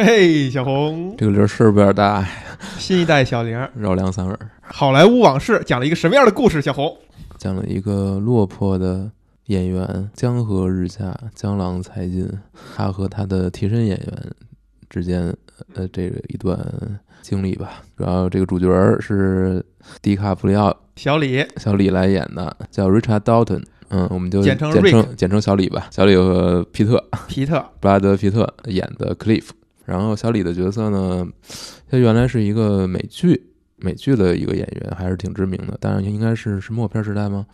嘿，小红，这个铃儿是不是有点大呀？新一代小铃，绕梁三耳，好莱坞往事讲了一个什么样的故事？小红，讲了一个落魄的演员江河日下，江郎才尽，他和他的替身演员之间呃这个一段经历吧。主要这个主角是迪卡普里奥小李，小李来演的，叫 Richard Dalton。嗯，我们就简称简称简称小李吧。小李和皮特皮特，布拉德皮特演的 Cliff，然后小李的角色呢，他原来是一个美剧美剧的一个演员，还是挺知名的，但是应该是是默片时代吗？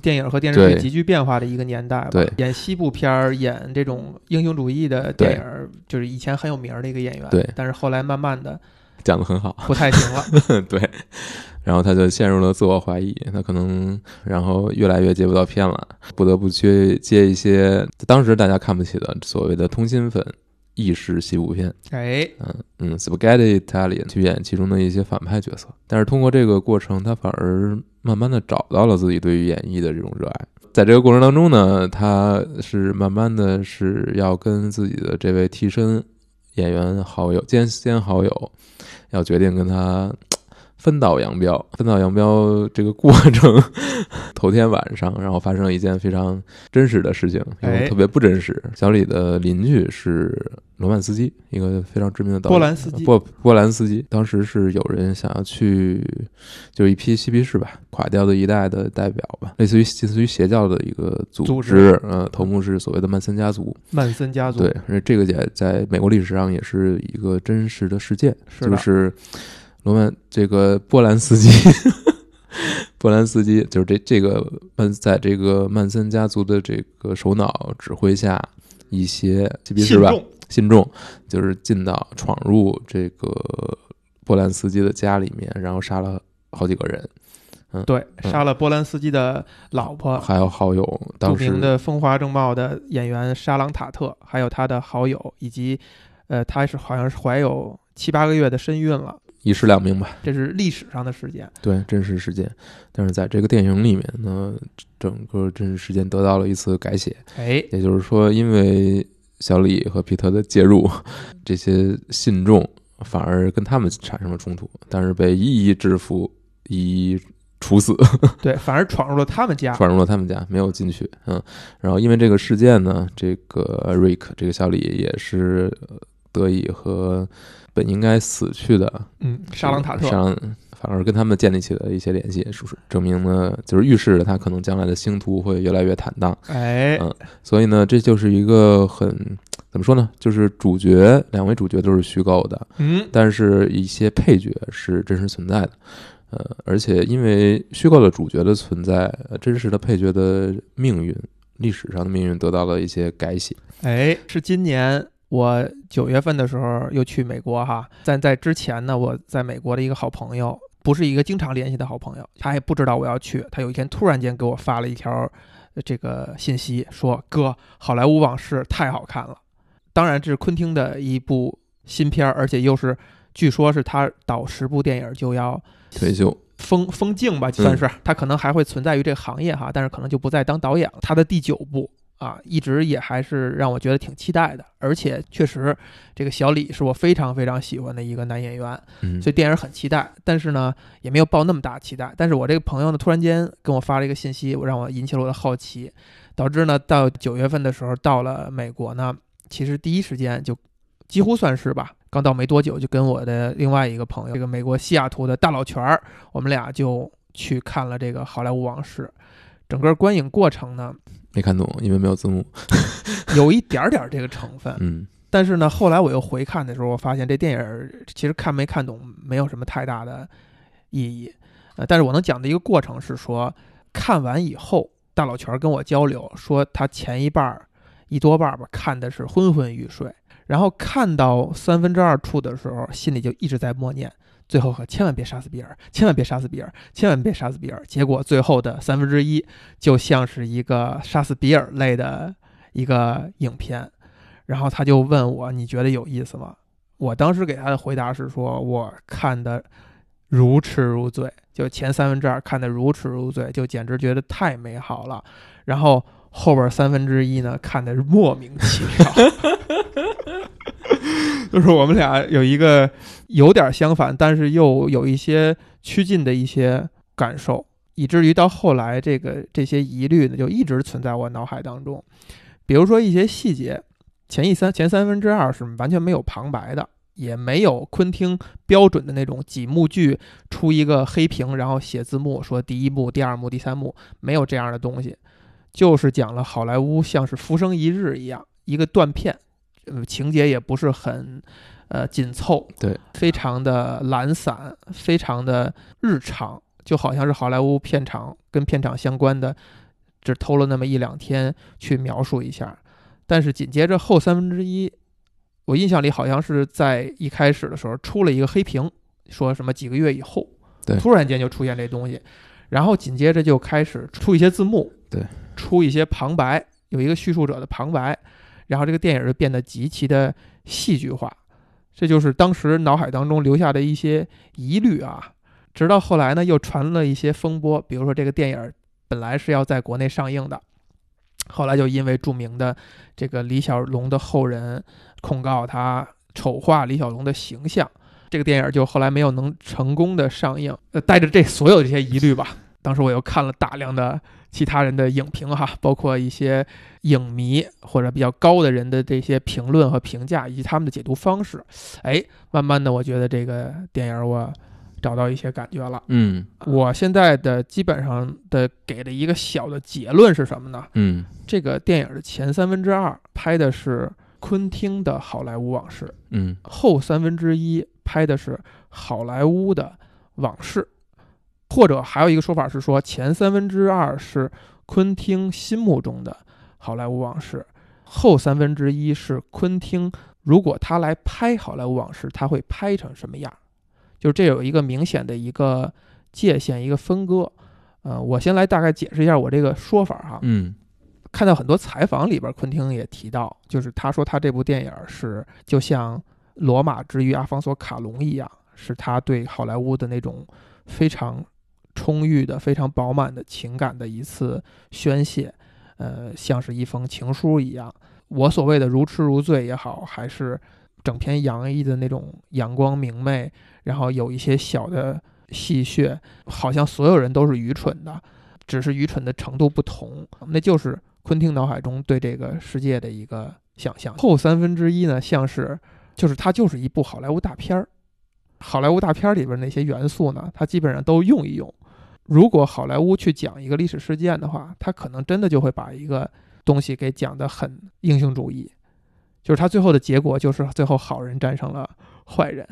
电影和电视剧急剧变化的一个年代吧。对演西部片儿，演这种英雄主义的电影，就是以前很有名儿的一个演员。对但是后来慢慢的讲的很好，不太行了。对，然后他就陷入了自我怀疑，他可能然后越来越接不到片了，不得不去接一些当时大家看不起的所谓的通心粉意式西部片。哎，嗯嗯，Spaghetti Italian 去演其中的一些反派角色，但是通过这个过程，他反而慢慢的找到了自己对于演绎的这种热爱。在这个过程当中呢，他是慢慢的是要跟自己的这位替身演员好友兼兼好友，要决定跟他分道扬镳。分道扬镳这个过程，头天晚上，然后发生了一件非常真实的事情，特别不真实。小李的邻居是罗曼斯基，一个非常知名的导演波兰斯基波波兰斯基。当时是有人想要去，就是一批嬉皮士吧，垮掉的一代的代表吧，类似于类似于邪教的一个组组织织，呃，头目是所谓的曼森家族。曼森家族对，而这个也在美国历史上也是一个真实的事件，就是罗曼这个波兰斯基，波兰斯基就是这这个曼在这个曼森家族的这个首脑指挥下，一些信众信众就是进到闯入这个波兰斯基的家里面，然后杀了好几个人，嗯对，嗯杀了波兰斯基的老婆，还有好友，著当时名的风华正茂的演员沙朗塔特，还有他的好友，以及呃，他是好像是怀有七八个月的身孕了，一尸两命吧。这是历史上的事件。对真实事件，但是在这个电影里面呢，整个真实事件得到了一次改写，哎，也就是说，因为小李和皮特的介入，这些信众反而跟他们产生了冲突，但是被一一制服，一一处死，对，反而闯入了他们家。闯入了他们家，没有进去。嗯，然后因为这个事件呢，这个 Rick 这个小李也是呃得以和本应该死去的嗯，沙朗塔特。上反而跟他们建立起了一些联系，是不是证明呢？就是预示着他可能将来的星途会越来越坦荡。哎，嗯所以呢，这就是一个很怎么说呢？就是主角两位主角都是虚构的，嗯，但是一些配角是真实存在的。呃，而且因为虚构的主角的存在，呃真实的配角的命运、历史上的命运得到了一些改写。哎，是今年我九月份的时候又去美国哈，但在之前呢，我在美国的一个好朋友，不是一个经常联系的好朋友，他也不知道我要去，他有一天突然间给我发了一条呃这个信息，说哥，《好莱坞往事》太好看了，当然这是昆汀的一部新片儿，而且又是据说是他导十部电影就要退休，封封禁吧，算是、他可能还会存在于这个行业哈，但是可能就不再当导演了。他的第九部啊，一直也还是让我觉得挺期待的，而且确实这个小李是我非常非常喜欢的一个男演员，嗯，所以电影很期待。但是呢，也没有抱那么大期待。但是我这个朋友呢，突然间跟我发了一个信息，我让我引起了我的好奇，导致呢，到九月份的时候到了美国呢，其实第一时间就几乎算是吧，刚到没多久，就跟我的另外一个朋友，这个美国西雅图的大老泉儿，我们俩就去看了这个《好莱坞往事》。整个观影过程呢，没看懂，因为没有字幕。有一点点这个成分，嗯但是呢，后来我又回看的时候，我发现这电影儿其实看没看懂没有什么太大的意义。呃，但是我能讲的一个过程是说，看完以后，大老全儿跟我交流说，他前一半儿一多半儿吧看的是昏昏欲睡，然后看到三分之二处的时候，心里就一直在默念。最后可千万别杀死比尔，千万别杀死比尔，千万别杀死比尔。结果最后的三分之一就像是一个杀死比尔类的一个影片，然后他就问我：“你觉得有意思吗？”我当时给他的回答是说：“我看的如痴如醉，就前三分之二看的如痴如醉，就简直觉得太美好了。然后后边三分之一呢，看的是莫名其妙。就是我们俩有一个有点相反，但是又有一些趋近的一些感受，以至于到后来这个这些疑虑呢，就一直存在我脑海当中。比如说一些细节，前一三前三分之二是完全没有旁白的，也没有昆汀标准的那种几幕剧出一个黑屏，然后写字幕说第一幕、第二幕、第三幕，没有这样的东西，就是讲了好莱坞像是浮生一日一样一个断片，呃，情节也不是很呃紧凑，对，非常的懒散，非常的日常，就好像是好莱坞片场跟片场相关的。只偷了那么一两天去描述一下，但是紧接着后三分之一，我印象里好像是在一开始的时候出了一个黑屏，说什么几个月以后，对，突然间就出现这东西，然后紧接着就开始出一些字幕，对，出一些旁白，有一个叙述者的旁白，然后这个电影就变得极其的戏剧化，这就是当时脑海当中留下的一些疑虑啊。直到后来呢，又传了一些风波，比如说这个电影。本来是要在国内上映的，后来就因为著名的这个李小龙的后人控告他丑化李小龙的形象，这个电影就后来没有能成功的上映。呃，带着这所有这些疑虑吧，当时我又看了大量的其他人的影评哈，包括一些影迷或者比较高的人的这些评论和评价，以及他们的解读方式。哎，慢慢的，我觉得这个电影我。找到一些感觉了，嗯，我现在的基本上的给的一个小的结论是什么呢？嗯，这个电影的前三分之二拍的是昆汀的好莱坞往事，嗯，后三分之一拍的是好莱坞的往事，或者还有一个说法是说前三分之二是昆汀心目中的好莱坞往事，后三分之一是昆汀如果他来拍好莱坞往事，他会拍成什么样？就是这有一个明显的一个界限，一个分割。呃，我先来大概解释一下我这个说法哈。嗯，看到很多采访里边，昆汀也提到，就是他说他这部电影是就像《罗马之于阿方索·卡隆》一样，是他对好莱坞的那种非常充裕的、非常饱满的情感的一次宣泄。呃，像是一封情书一样。我所谓的如痴如醉也好，还是整篇洋溢的那种阳光明媚。然后有一些小的戏谑，好像所有人都是愚蠢的，只是愚蠢的程度不同。那就是昆汀脑海中对这个世界的一个想象。后三分之一呢，像是就是它就是一部好莱坞大片儿。好莱坞大片儿里边那些元素呢，它基本上都用一用。如果好莱坞去讲一个历史事件的话，他可能真的就会把一个东西给讲得很英雄主义，就是他最后的结果就是最后好人战胜了坏人。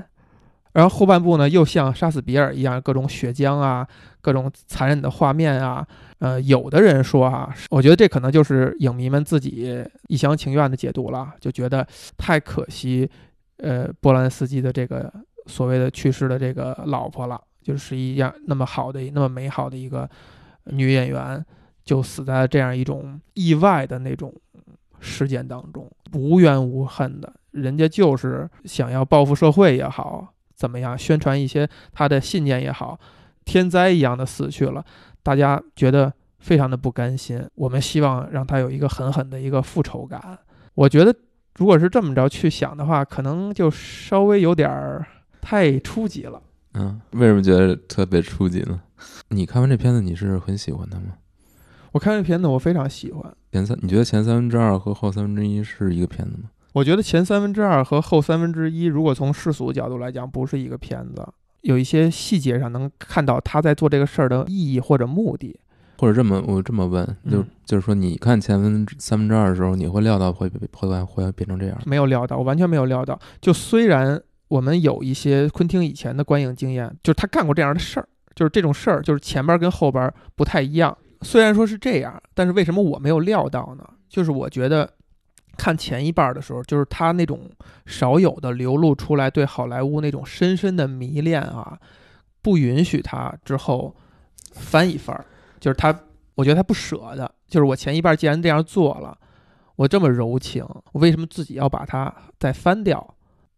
然后后半部呢，又像杀死比尔一样，各种血浆啊，各种残忍的画面啊。呃，有的人说啊，我觉得这可能就是影迷们自己一厢情愿的解读了，就觉得太可惜。呃，波兰斯基的这个所谓的去世的这个老婆了，就是一样那么好的、那么美好的一个女演员，就死在了这样一种意外的那种事件当中，无怨无恨的，人家就是想要报复社会也好。怎么样宣传一些他的信念也好，天灾一样的死去了，大家觉得非常的不甘心。我们希望让他有一个狠狠的一个复仇感。我觉得，如果是这么着去想的话，可能就稍微有点儿太初级了。嗯，为什么觉得特别初级呢？你看完这片子，你是很喜欢的吗？我看这片子，我非常喜欢。前三，你觉得前三分之二和后三分之一是一个片子吗？我觉得前三分之二和后三分之一，如果从世俗角度来讲，不是一个片子。有一些细节上能看到他在做这个事儿的意义或者目的，或者这么我这么问，就就是说，你看前分三分之二的时候，你会料到会会会变成这样？没有料到，我完全没有料到。就虽然我们有一些昆汀以前的观影经验，就是他干过这样的事儿，就是这种事儿，就是前边跟后边不太一样。虽然说是这样，但是为什么我没有料到呢？就是我觉得。看前一半的时候，就是他那种少有的流露出来对好莱坞那种深深的迷恋啊，不允许他之后翻一番儿，就是他，我觉得他不舍得，就是我前一半既然这样做了，我这么柔情，我为什么自己要把它再翻掉？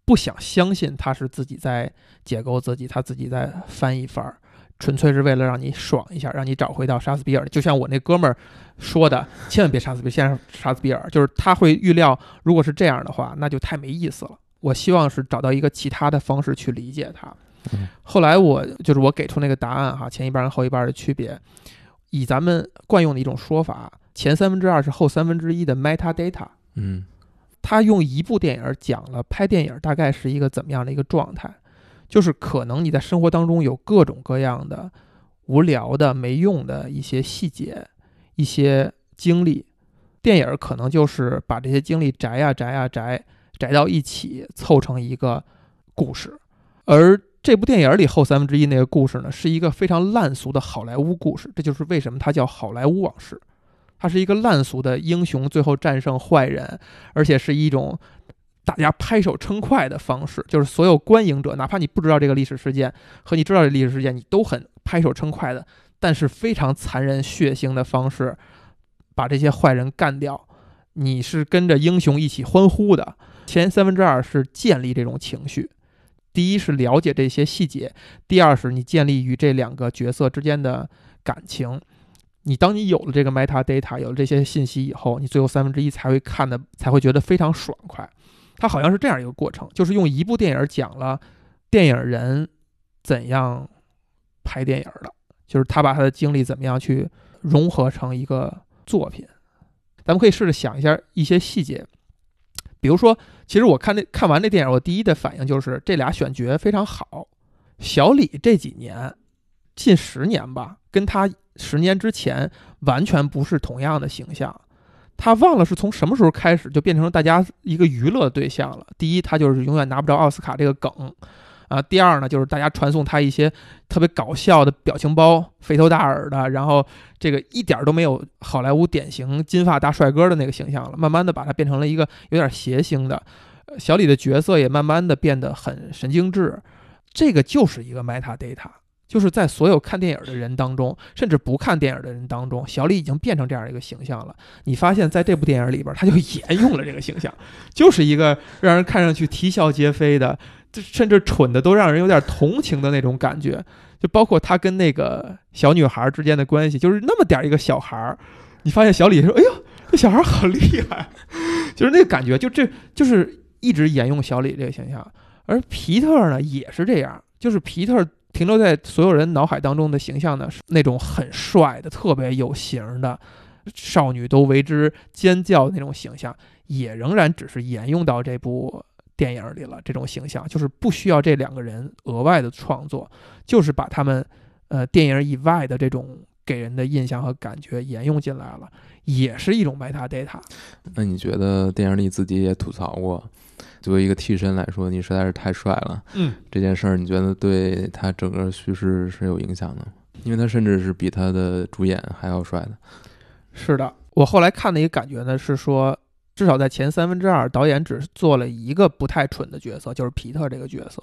不想相信他是自己在解构自己，他自己在翻一番儿。纯粹是为了让你爽一下，让你找回到杀死比尔。就像我那哥们儿说的，千万别杀死比尔，先杀死比尔。就是他会预料，如果是这样的话，那就太没意思了。我希望是找到一个其他的方式去理解它。嗯后来我就是我给出那个答案哈，前一半跟后一半的区别，以咱们惯用的一种说法，前三分之二是后三分之一的 metadata。嗯他用一部电影讲了拍电影大概是一个怎么样的一个状态，就是可能你在生活当中有各种各样的无聊的、没用的一些细节、一些经历，电影可能就是把这些经历摘呀摘呀摘，摘到一起凑成一个故事，而这部电影里后三分之一那个故事呢，是一个非常烂俗的好莱坞故事，这就是为什么它叫好莱坞往事。它是一个烂俗的英雄最后战胜坏人，而且是一种大家拍手称快的方式，就是所有观影者，哪怕你不知道这个历史事件和你知道这历史事件，你都很拍手称快的，但是非常残忍血腥的方式把这些坏人干掉，你是跟着英雄一起欢呼的。前三分之二是建立这种情绪，第一是了解这些细节，第二是你建立与这两个角色之间的感情。你当你有了这个 metadata，有了这些信息以后，你最后三分之一才会看的，才会觉得非常爽快。它好像是这样一个过程，就是用一部电影讲了电影人怎样拍电影的，就是他把他的经历怎么样去融合成一个作品。咱们可以试着想一下一些细节，比如说，其实我看那看完这电影，我第一的反应就是这俩选角非常好。小李这几年，近十年吧，跟他十年之前完全不是同样的形象。他忘了是从什么时候开始就变成了大家一个娱乐对象了。第一，他就是永远拿不着奥斯卡这个梗，啊，第二呢，就是大家传送他一些特别搞笑的表情包，肥头大耳的，然后这个一点都没有好莱坞典型金发大帅哥的那个形象了。慢慢的把他变成了一个有点谐星的，小李的角色也慢慢的变得很神经质。这个就是一个 metadata。就是在所有看电影的人当中，甚至不看电影的人当中，小李已经变成这样一个形象了。你发现，在这部电影里边，他就 沿用了这个形象，就是一个让人看上去啼笑皆非的，甚至蠢的都让人有点同情的那种感觉。就包括他跟那个小女孩之间的关系，就是那么点儿一个小孩儿，你发现小李说：“哎呦，这小孩好厉害！”就是那个感觉，就这就是一直沿用小李这个形象。而皮特呢，也是这样，就是皮特。停留在所有人脑海当中的形象呢，是那种很帅的、特别有型的，少女都为之尖叫的那种形象，也仍然只是沿用到这部电影里了。这种形象就是不需要这两个人额外的创作，就是把他们呃电影以外的这种给人的印象和感觉沿用进来了，也是一种 metadata。那你觉得电影里自己也吐槽过？作为一个替身来说，你实在是太帅了。嗯，这件事儿你觉得对他整个叙事是有影响的吗？因为他甚至是比他的主演还要帅的。是的，我后来看的一个感觉呢是说，至少在前三分之二，导演只做了一个不太蠢的角色，就是皮特这个角色。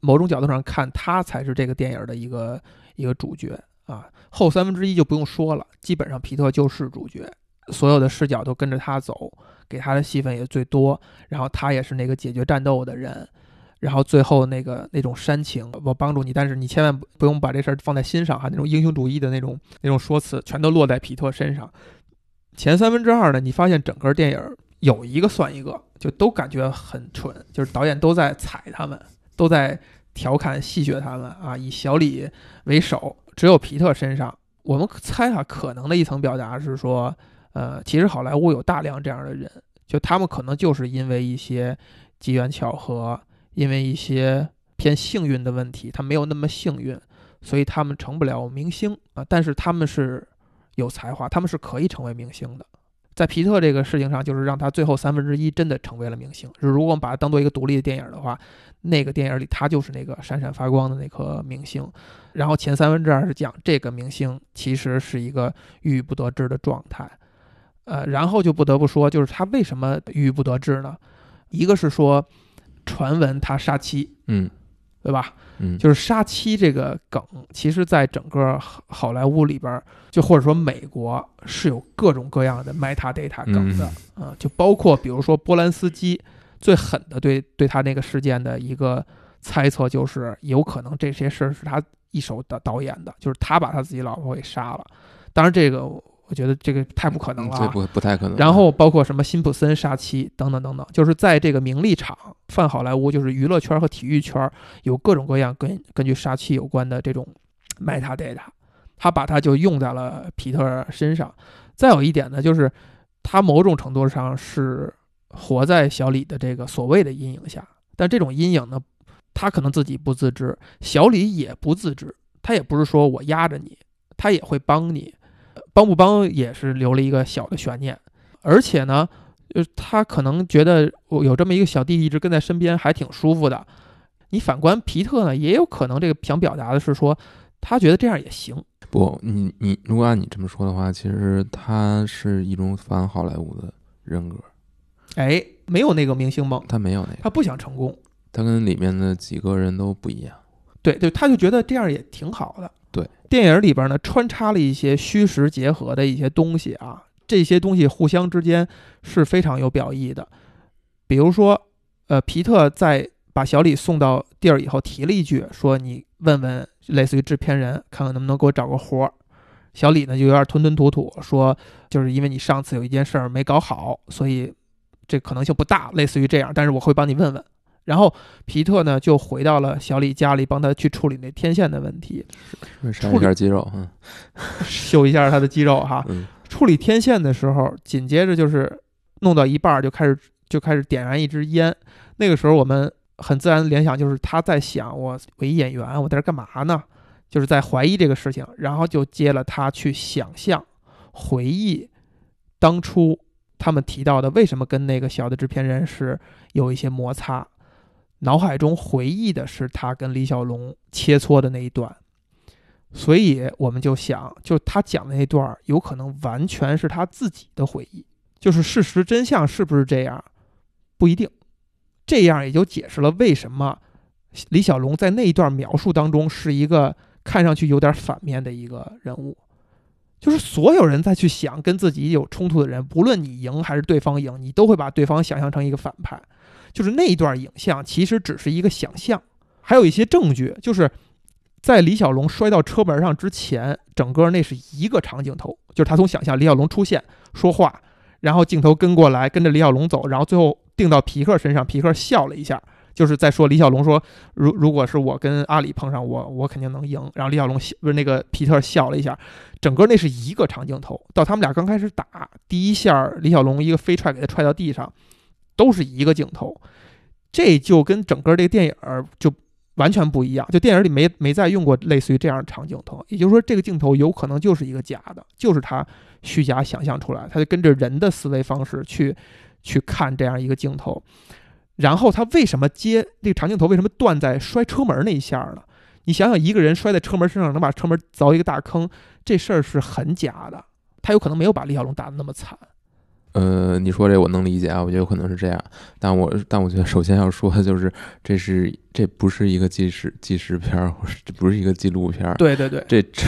某种角度上看，他才是这个电影的一个一个主角啊。后三分之一就不用说了，基本上皮特就是主角，所有的视角都跟着他走。给他的戏份也最多，然后他也是那个解决战斗的人，然后最后那个那种煽情，我帮助你，但是你千万不不用把这事儿放在心上哈，那种英雄主义的那种那种说辞，全都落在皮特身上。前三分之二呢，你发现整个电影有一个算一个，就都感觉很蠢，就是导演都在踩他们，都在调侃戏谑他们啊，以小李为首，只有皮特身上，我们猜哈，可能的一层表达是说。呃，其实好莱坞有大量这样的人，就他们可能就是因为一些机缘巧合，因为一些偏幸运的问题，他没有那么幸运，所以他们成不了明星啊。但是他们是有才华，他们是可以成为明星的。在皮特这个事情上，就是让他最后三分之一真的成为了明星。就是如果我们把它当做一个独立的电影的话，那个电影里他就是那个闪闪发光的那颗明星。然后前三分之二是讲这个明星其实是一个郁郁不得志的状态。呃，然后就不得不说，就是他为什么郁郁不得志呢？一个是说，传闻他杀妻，嗯，对吧？嗯，就是杀妻这个梗，其实在整个好莱坞里边，就或者说美国是有各种各样的 metadata 梗的啊，就包括比如说波兰斯基最狠的对对他那个事件的一个猜测，就是有可能这些事儿是他一手导导演的，就是他把他自己老婆给杀了。当然这个。我觉得这个太不可能了、啊。这不不太可能。然后包括什么辛普森杀妻等等等等，就是在这个名利场泛好莱坞，就是娱乐圈和体育圈有各种各样跟根据杀妻有关的这种 metadata，他把它就用在了皮特身上。再有一点呢，就是他某种程度上是活在小李的这个所谓的阴影下，但这种阴影呢，他可能自己不自知，小李也不自知，他也不是说我压着你，他也会帮你。帮不帮也是留了一个小的悬念，而且呢，就是他可能觉得我有这么一个小弟弟一直跟在身边，还挺舒服的。你反观皮特呢，也有可能这个想表达的是说，他觉得这样也行。不，你你如果按你这么说的话，其实他是一种反好莱坞的人格，哎，没有那个明星梦，他没有那个，他不想成功。他跟里面的几个人都不一样。对对，他就觉得这样也挺好的。电影里边呢穿插了一些虚实结合的一些东西啊，这些东西互相之间是非常有表意的。比如说，呃，皮特在把小李送到地儿以后提了一句，说你问问类似于制片人，看看能不能给我找个活儿。小李呢就有点吞吞吐吐，说就是因为你上次有一件事儿没搞好，所以这可能性不大，类似于这样。但是我会帮你问问。然后皮特呢就回到了小李家里，帮他去处理那天线的问题，伤一下肌肉，嗯，修一下他的肌肉哈。嗯处理天线的时候，紧接着就是弄到一半就开始就开始点燃一支烟。那个时候我们很自然的联想就是他在想，我我一演员，我在这干嘛呢？就是在怀疑这个事情，然后就接了他去想象、回忆当初他们提到的为什么跟那个小的制片人是有一些摩擦。脑海中回忆的是他跟李小龙切磋的那一段，所以我们就想，就他讲的那段有可能完全是他自己的回忆，就是事实真相是不是这样，不一定。这样也就解释了为什么李小龙在那一段描述当中是一个看上去有点反面的一个人物，就是所有人在去想跟自己有冲突的人，不论你赢还是对方赢，你都会把对方想象成一个反派。就是那一段影像其实只是一个想象，还有一些证据，就是在李小龙摔到车门上之前，整个那是一个长镜头，就是他从想象李小龙出现说话，然后镜头跟过来，跟着李小龙走，然后最后定到皮克身上，皮克笑了一下，就是在说李小龙说，如如果是我跟阿里碰上，我我肯定能赢。然后李小龙笑不是那个皮特笑了一下，整个那是一个长镜头，到他们俩刚开始打第一下，李小龙一个飞踹给他踹到地上。都是一个镜头，这就跟整个这个电影儿就完全不一样。就电影里没没再用过类似于这样的长镜头，也就是说，这个镜头有可能就是一个假的，就是他虚假想象出来，他就跟着人的思维方式去去看这样一个镜头。然后他为什么接这个长镜头？为什么断在摔车门那一下呢？你想想，一个人摔在车门身上，能把车门凿一个大坑，这事儿是很假的。他有可能没有把李小龙打得那么惨。呃，你说这我能理解啊，我觉得有可能是这样，但我但我觉得首先要说的就是，这是这不是一个纪实纪实片这不是一个纪录片儿，对对对，这这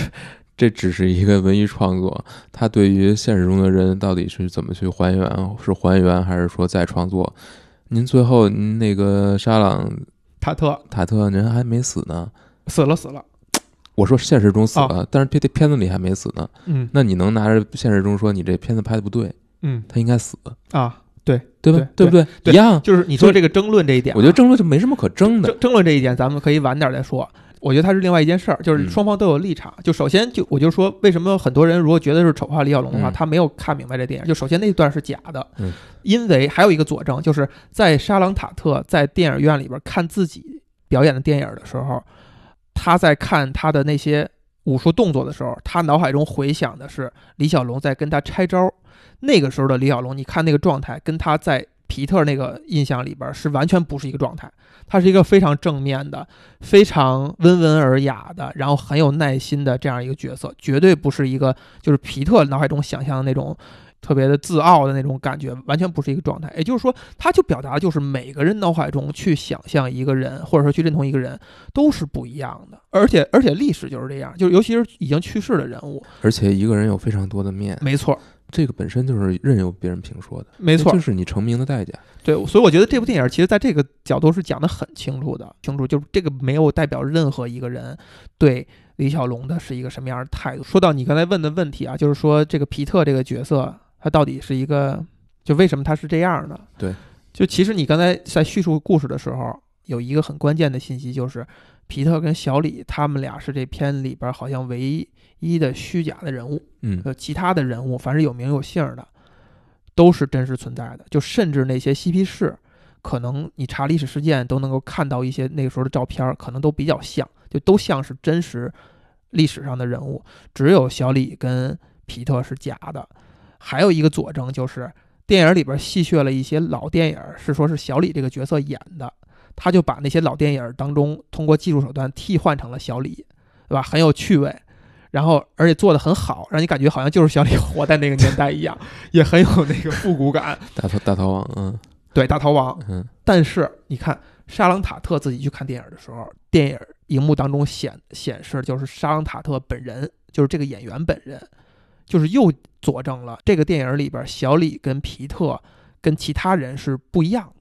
这只是一个文艺创作，它对于现实中的人到底是怎么去还原，是还原还是说再创作？您最后您那个沙朗塔特塔特您还没死呢，死了死了，我说现实中死了，但是这这片子里还没死呢，嗯。那你能拿着现实中说你这片子拍的不对，嗯他应该死，啊，对，对吧？对不对？一样。就是你说这个争论这一点啊，我觉得争论就没什么可争的。争争论这一点，咱们可以晚点再说。我觉得它是另外一件事儿，就是嗯双方都有立场。就首先就我就说，为什么很多人如果觉得是丑化李小龙的话，嗯他没有看明白这电影。就首先那段是假的，嗯因为还有一个佐证，就是在沙朗塔特在电影院里边看自己表演的电影的时候，他在看他的那些武术动作的时候，他脑海中回想的是李小龙在跟他拆招。那个时候的李小龙，你看那个状态，跟他在皮特那个印象里边是完全不是一个状态。他是一个非常正面的、非常温文尔雅的，然后很有耐心的这样一个角色，绝对不是一个就是皮特脑海中想象的那种特别的自傲的那种感觉，完全不是一个状态。也就是说，他就表达的就是每个人脑海中去想象一个人，或者说去认同一个人，都是不一样的。而且，而且历史就是这样，就是尤其是已经去世的人物，而且一个人有非常多的面，没错，这个本身就是任由别人评说的，没错就，是你成名的代价。对，所以我觉得这部电影其实在这个角度是讲得很清楚的，清楚就是这个没有代表任何一个人对李小龙的是一个什么样的态度。说到你刚才问的问题啊，就是说这个皮特这个角色，他到底是一个，就为什么他是这样的？对，就其实你刚才在叙述故事的时候，有一个很关键的信息，就是皮特跟小李他们俩是这片里边好像唯一的虚假的人物。嗯呃，其他的人物，凡是有名有姓的，都是真实存在的。就甚至那些嬉皮士，可能你查历史事件都能够看到一些那个时候的照片，可能都比较像，就都像是真实历史上的人物。只有小李跟皮特是假的。还有一个佐证就是，电影里边戏谑了一些老电影，是说是小李这个角色演的，他就把那些老电影当中通过技术手段替换成了小李，对吧？很有趣味。然后而且做的很好，让你感觉好像就是小李活在那个年代一样，也很有那个复古感。大逃大逃亡，嗯对，大逃亡。嗯但是你看沙朗塔特自己去看电影的时候，电影荧幕当中显显示就是沙朗塔特本人，就是这个演员本人，就是又佐证了这个电影里边小李跟皮特跟其他人是不一样的，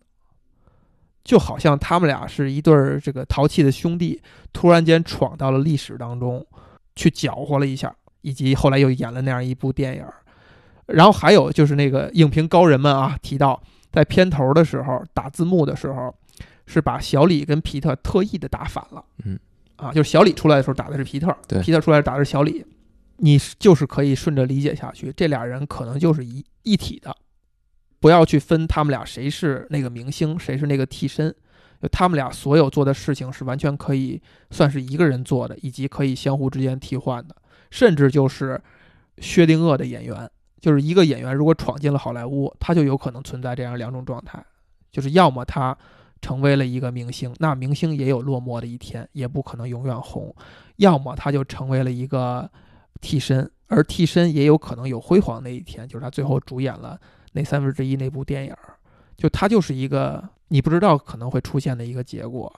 就好像他们俩是一对儿这个淘气的兄弟，突然间闯到了历史当中，去搅和了一下，以及后来又演了那样一部电影。然后还有就是那个影评高人们啊提到，在片头的时候打字幕的时候，是把小李跟皮特特意的打反了。嗯，啊，就是小李出来的时候打的是皮特，对皮特出来打的是小李。你就是可以顺着理解下去，这俩人可能就是一一体的，不要去分他们俩谁是那个明星，谁是那个替身。就他们俩所有做的事情是完全可以算是一个人做的，以及可以相互之间替换的，甚至就是薛定谔的演员，就是一个演员如果闯进了好莱坞，他就有可能存在这样两种状态，就是要么他成为了一个明星，那明星也有落寞的一天，也不可能永远红；要么他就成为了一个替身，而替身也有可能有辉煌那一天，就是他最后主演了那三分之一那部电影儿，就它就是一个你不知道可能会出现的一个结果。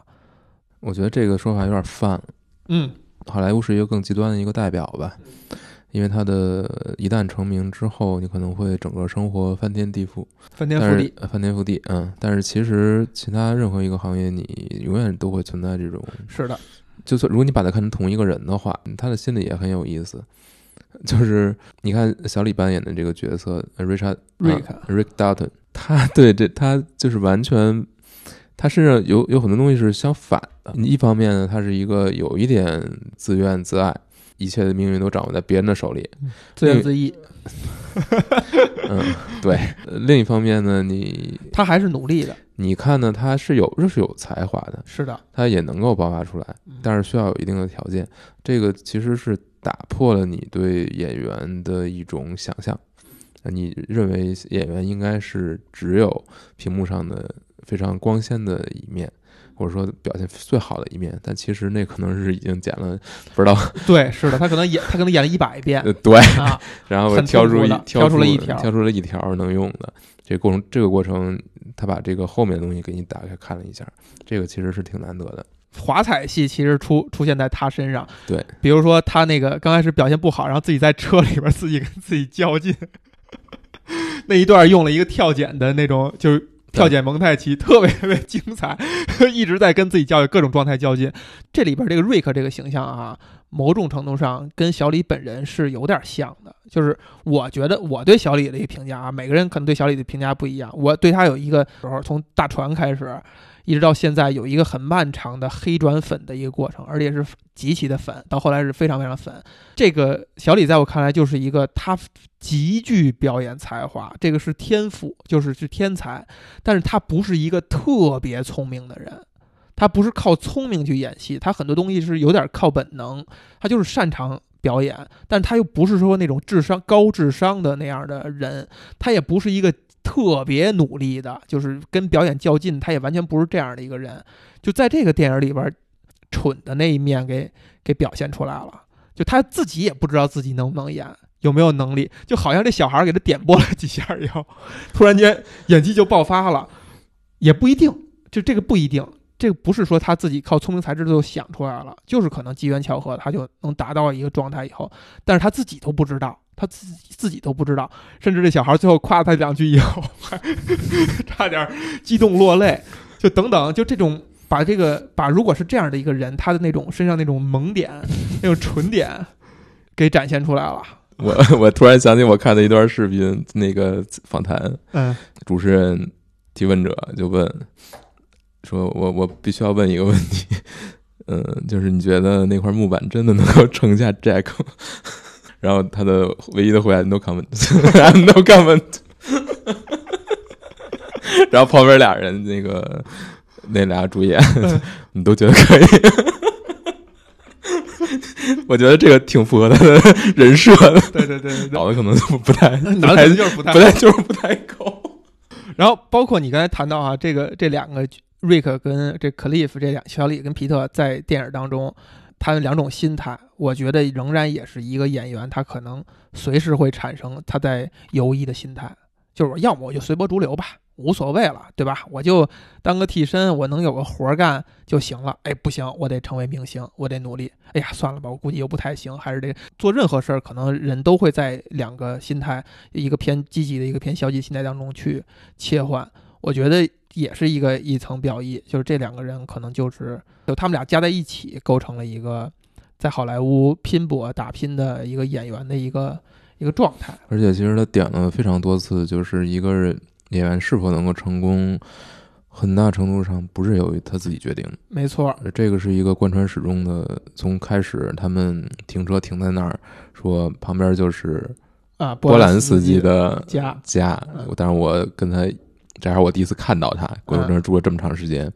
我觉得这个说法有点泛了。嗯，好莱坞是一个更极端的一个代表吧，因为他的一旦成名之后，你可能会整个生活翻天地覆，翻天覆地，翻天覆地，嗯，但是其实其他任何一个行业，你永远都会存在这种，是的，就算如果你把它看成同一个人的话，他的心里也很有意思。就是你看小李扮演的这个角色呃 Richard Rick 啊 Rick Dalton，他对这他就是完全，他身上有有很多东西是相反的。一方面呢，他是一个有一点自怨自艾，一切的命运都掌握在别人的手里。自怨自艾，嗯，对。呃另一方面呢，你他还是努力的。你看呢，他是有是有才华的，是的，他也能够爆发出来，但是需要有一定的条件。这个其实是打破了你对演员的一种想象，呃你认为演员应该是只有屏幕上的非常光鲜的一面，或者说表现最好的一面，但其实那可能是已经剪了不知道 对，是的，他可能演，他可能演了一百遍呃对，啊，然后很挑出挑挑出了一条挑出了一条能用的。这个过程，这个过程，他把这个后面的东西给你打开看了一下，这个其实是挺难得的。华彩戏其实出出现在他身上。对，比如说他那个刚开始表现不好，然后自己在车里边自己跟自己较劲，那一段用了一个跳剪的那种，就是跳剪蒙太奇，特别特别精彩，一直在跟自己教育各种状态较劲。这里边这个瑞克这个形象啊，某种程度上跟小李本人是有点像的。就是我觉得我对小李的一个评价啊，每个人可能对小李的评价不一样。我对他有一个时候从大船开始。一直到现在有一个很漫长的黑转粉的一个过程，而且是极其的粉，到后来是非常非常粉。这个小李在我看来就是一个他极具表演才华，这个是天赋，就是是天才，但是他不是一个特别聪明的人，他不是靠聪明去演戏，他很多东西是有点靠本能，他就是擅长表演，但他又不是说那种智商高智商的那样的人，他也不是一个。特别努力的，就是跟表演较劲，他也完全不是这样的一个人。就在这个电影里边，蠢的那一面给给表现出来了。就他自己也不知道自己能不能演，有没有能力，就好像这小孩给他点拨了几下以后，突然间演技就爆发了，也不一定。就这个不一定，这个不是说他自己靠聪明才智就想出来了，就是可能机缘巧合，他就能达到一个状态以后，但是他自己都不知道。他自己自己都不知道，甚至这小孩最后夸他两句以后，还 差点激动落泪，就等等，就这种把这个把如果是这样的一个人，他的那种身上那种萌点、那种纯点给展现出来了。我我突然想起我看的一段视频，那个访谈，嗯主持人提问者就问说：“我我必须要问一个问题，嗯，就是你觉得那块木板真的能够撑下 Jack？” 吗然后他的唯一的回答 “No comment”，“No comment”。然后旁边俩人那个那俩主演，你都觉得可以。我觉得这个挺符合他的人设的，对对对脑子可能就不太脑子就是不太不太就是不太够。然后包括你刚才谈到啊，这个这两个瑞克跟这 Cliff 这两小李跟皮特在电影当中，他的两种心态，我觉得仍然也是一个演员，他可能随时会产生他在游移的心态，就是要么我就随波逐流吧，无所谓了，对吧？我就当个替身，我能有个活儿干就行了。哎，不行，我得成为明星，我得努力。哎呀，算了吧，我估计又不太行，还是得做任何事儿，可能人都会在两个心态，一个偏积极的，一个偏消极心态当中去切换。我觉得也是一个一层表意，就是这两个人可能就是就他们俩加在一起，构成了一个在好莱坞拼搏打拼的一个演员的一个一个状态。而且其实他点了非常多次，就是一个演员是否能够成功，很大程度上不是由于他自己决定的，没错，而这个是一个贯穿始终的。从开始他们停车停在那儿，说旁边就是啊，波兰斯司机的家，家嗯，但是我跟他，这还是我第一次看到他，鬼火镇住了这么长时间，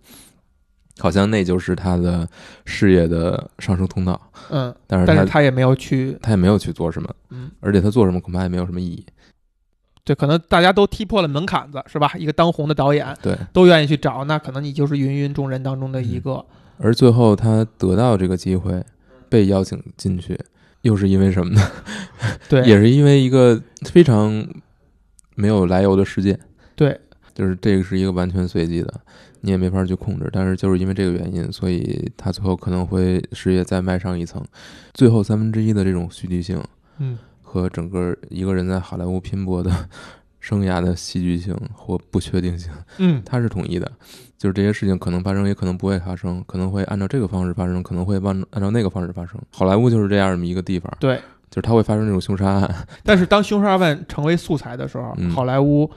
好像那就是他的事业的上升通道，嗯，但是他但是他也没有去，他也没有去做什么，嗯，而且他做什么恐怕也没有什么意义。对，可能大家都踢破了门槛子，是吧？一个当红的导演对，都愿意去找，那可能你就是芸芸众人当中的一个。而最后他得到这个机会，被邀请进去，又是因为什么呢？对，也是因为一个非常没有来由的事件，对，就是这个是一个完全随机的，你也没法去控制。但是就是因为这个原因，所以他最后可能会事业再迈上一层，最后三分之一的这种戏剧性嗯，和整个一个人在好莱坞拼搏的生涯的戏剧性或不确定性，嗯，它是统一的。就是这些事情可能发生，也可能不会发生，可能会按照这个方式发生，可能会按按照那个方式发生。好莱坞就是这样这么一个地方，对。就是它会发生这种凶杀案。但是当凶杀案成为素材的时候，嗯好莱坞，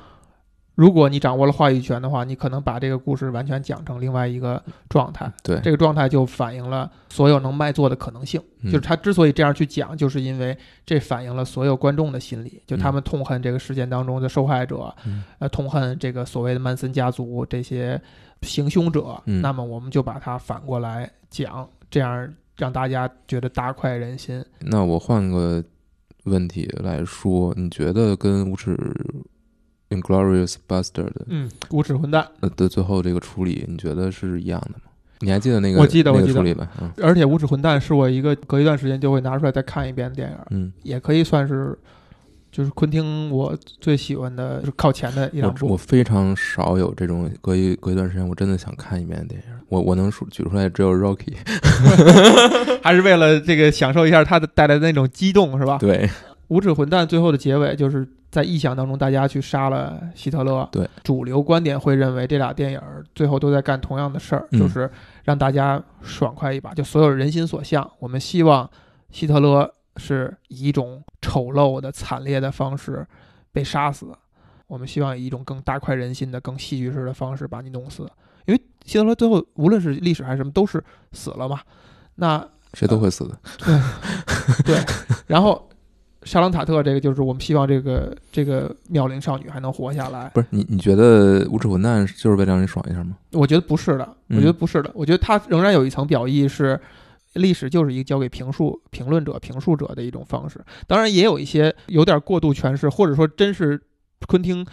如果你掌握了话语权的话，你可能把这个故事完全讲成另外一个状态。对，这个状态就反映了所有能卖座的可能性。嗯就是他之所以这样去讲，就是因为这反映了所有观众的心理，就他们痛恨这个事件当中的受害者，嗯呃，痛恨这个所谓的曼森家族这些行凶者。嗯那么我们就把它反过来讲，这样让大家觉得大快人心。那我换个问题来说，你觉得跟无耻 Inglorious Bastard 的嗯，无耻混蛋。呃的最后这个处理，你觉得是一样的吗？你还记得那个我记得那我记得个处理吧？嗯而且《无耻混蛋》是我一个隔一段时间就会拿出来再看一遍的电影，嗯，也可以算是就是昆汀我最喜欢的，就是靠前的一两部。我我非常少有这种隔一隔一段时间我真的想看一遍的电影。我我能数举出来只有 Rocky，还是为了这个享受一下他的带来的那种激动，是吧？对，无耻混蛋最后的结尾就是在臆想当中，大家去杀了希特勒。对，主流观点会认为这俩电影最后都在干同样的事儿，嗯就是让大家爽快一把，就所有人心所向。我们希望希特勒是以一种丑陋的、惨烈的方式被杀死，我们希望以一种更大快人心的、更戏剧式的方式把你弄死。因为希特勒最后无论是历史还是什么，都是死了嘛。那谁都会死的。对，然后沙朗塔特这个就是我们希望这个这个妙龄少女还能活下来。不是你你觉得无耻混蛋就是为了让你爽一下吗？我觉得不是的，我嗯觉得不是的，我觉得它仍然有一层表意是。历史就是一个交给评述、评论者、评述者的一种方式，当然也有一些有点过度诠释，或者说真是昆汀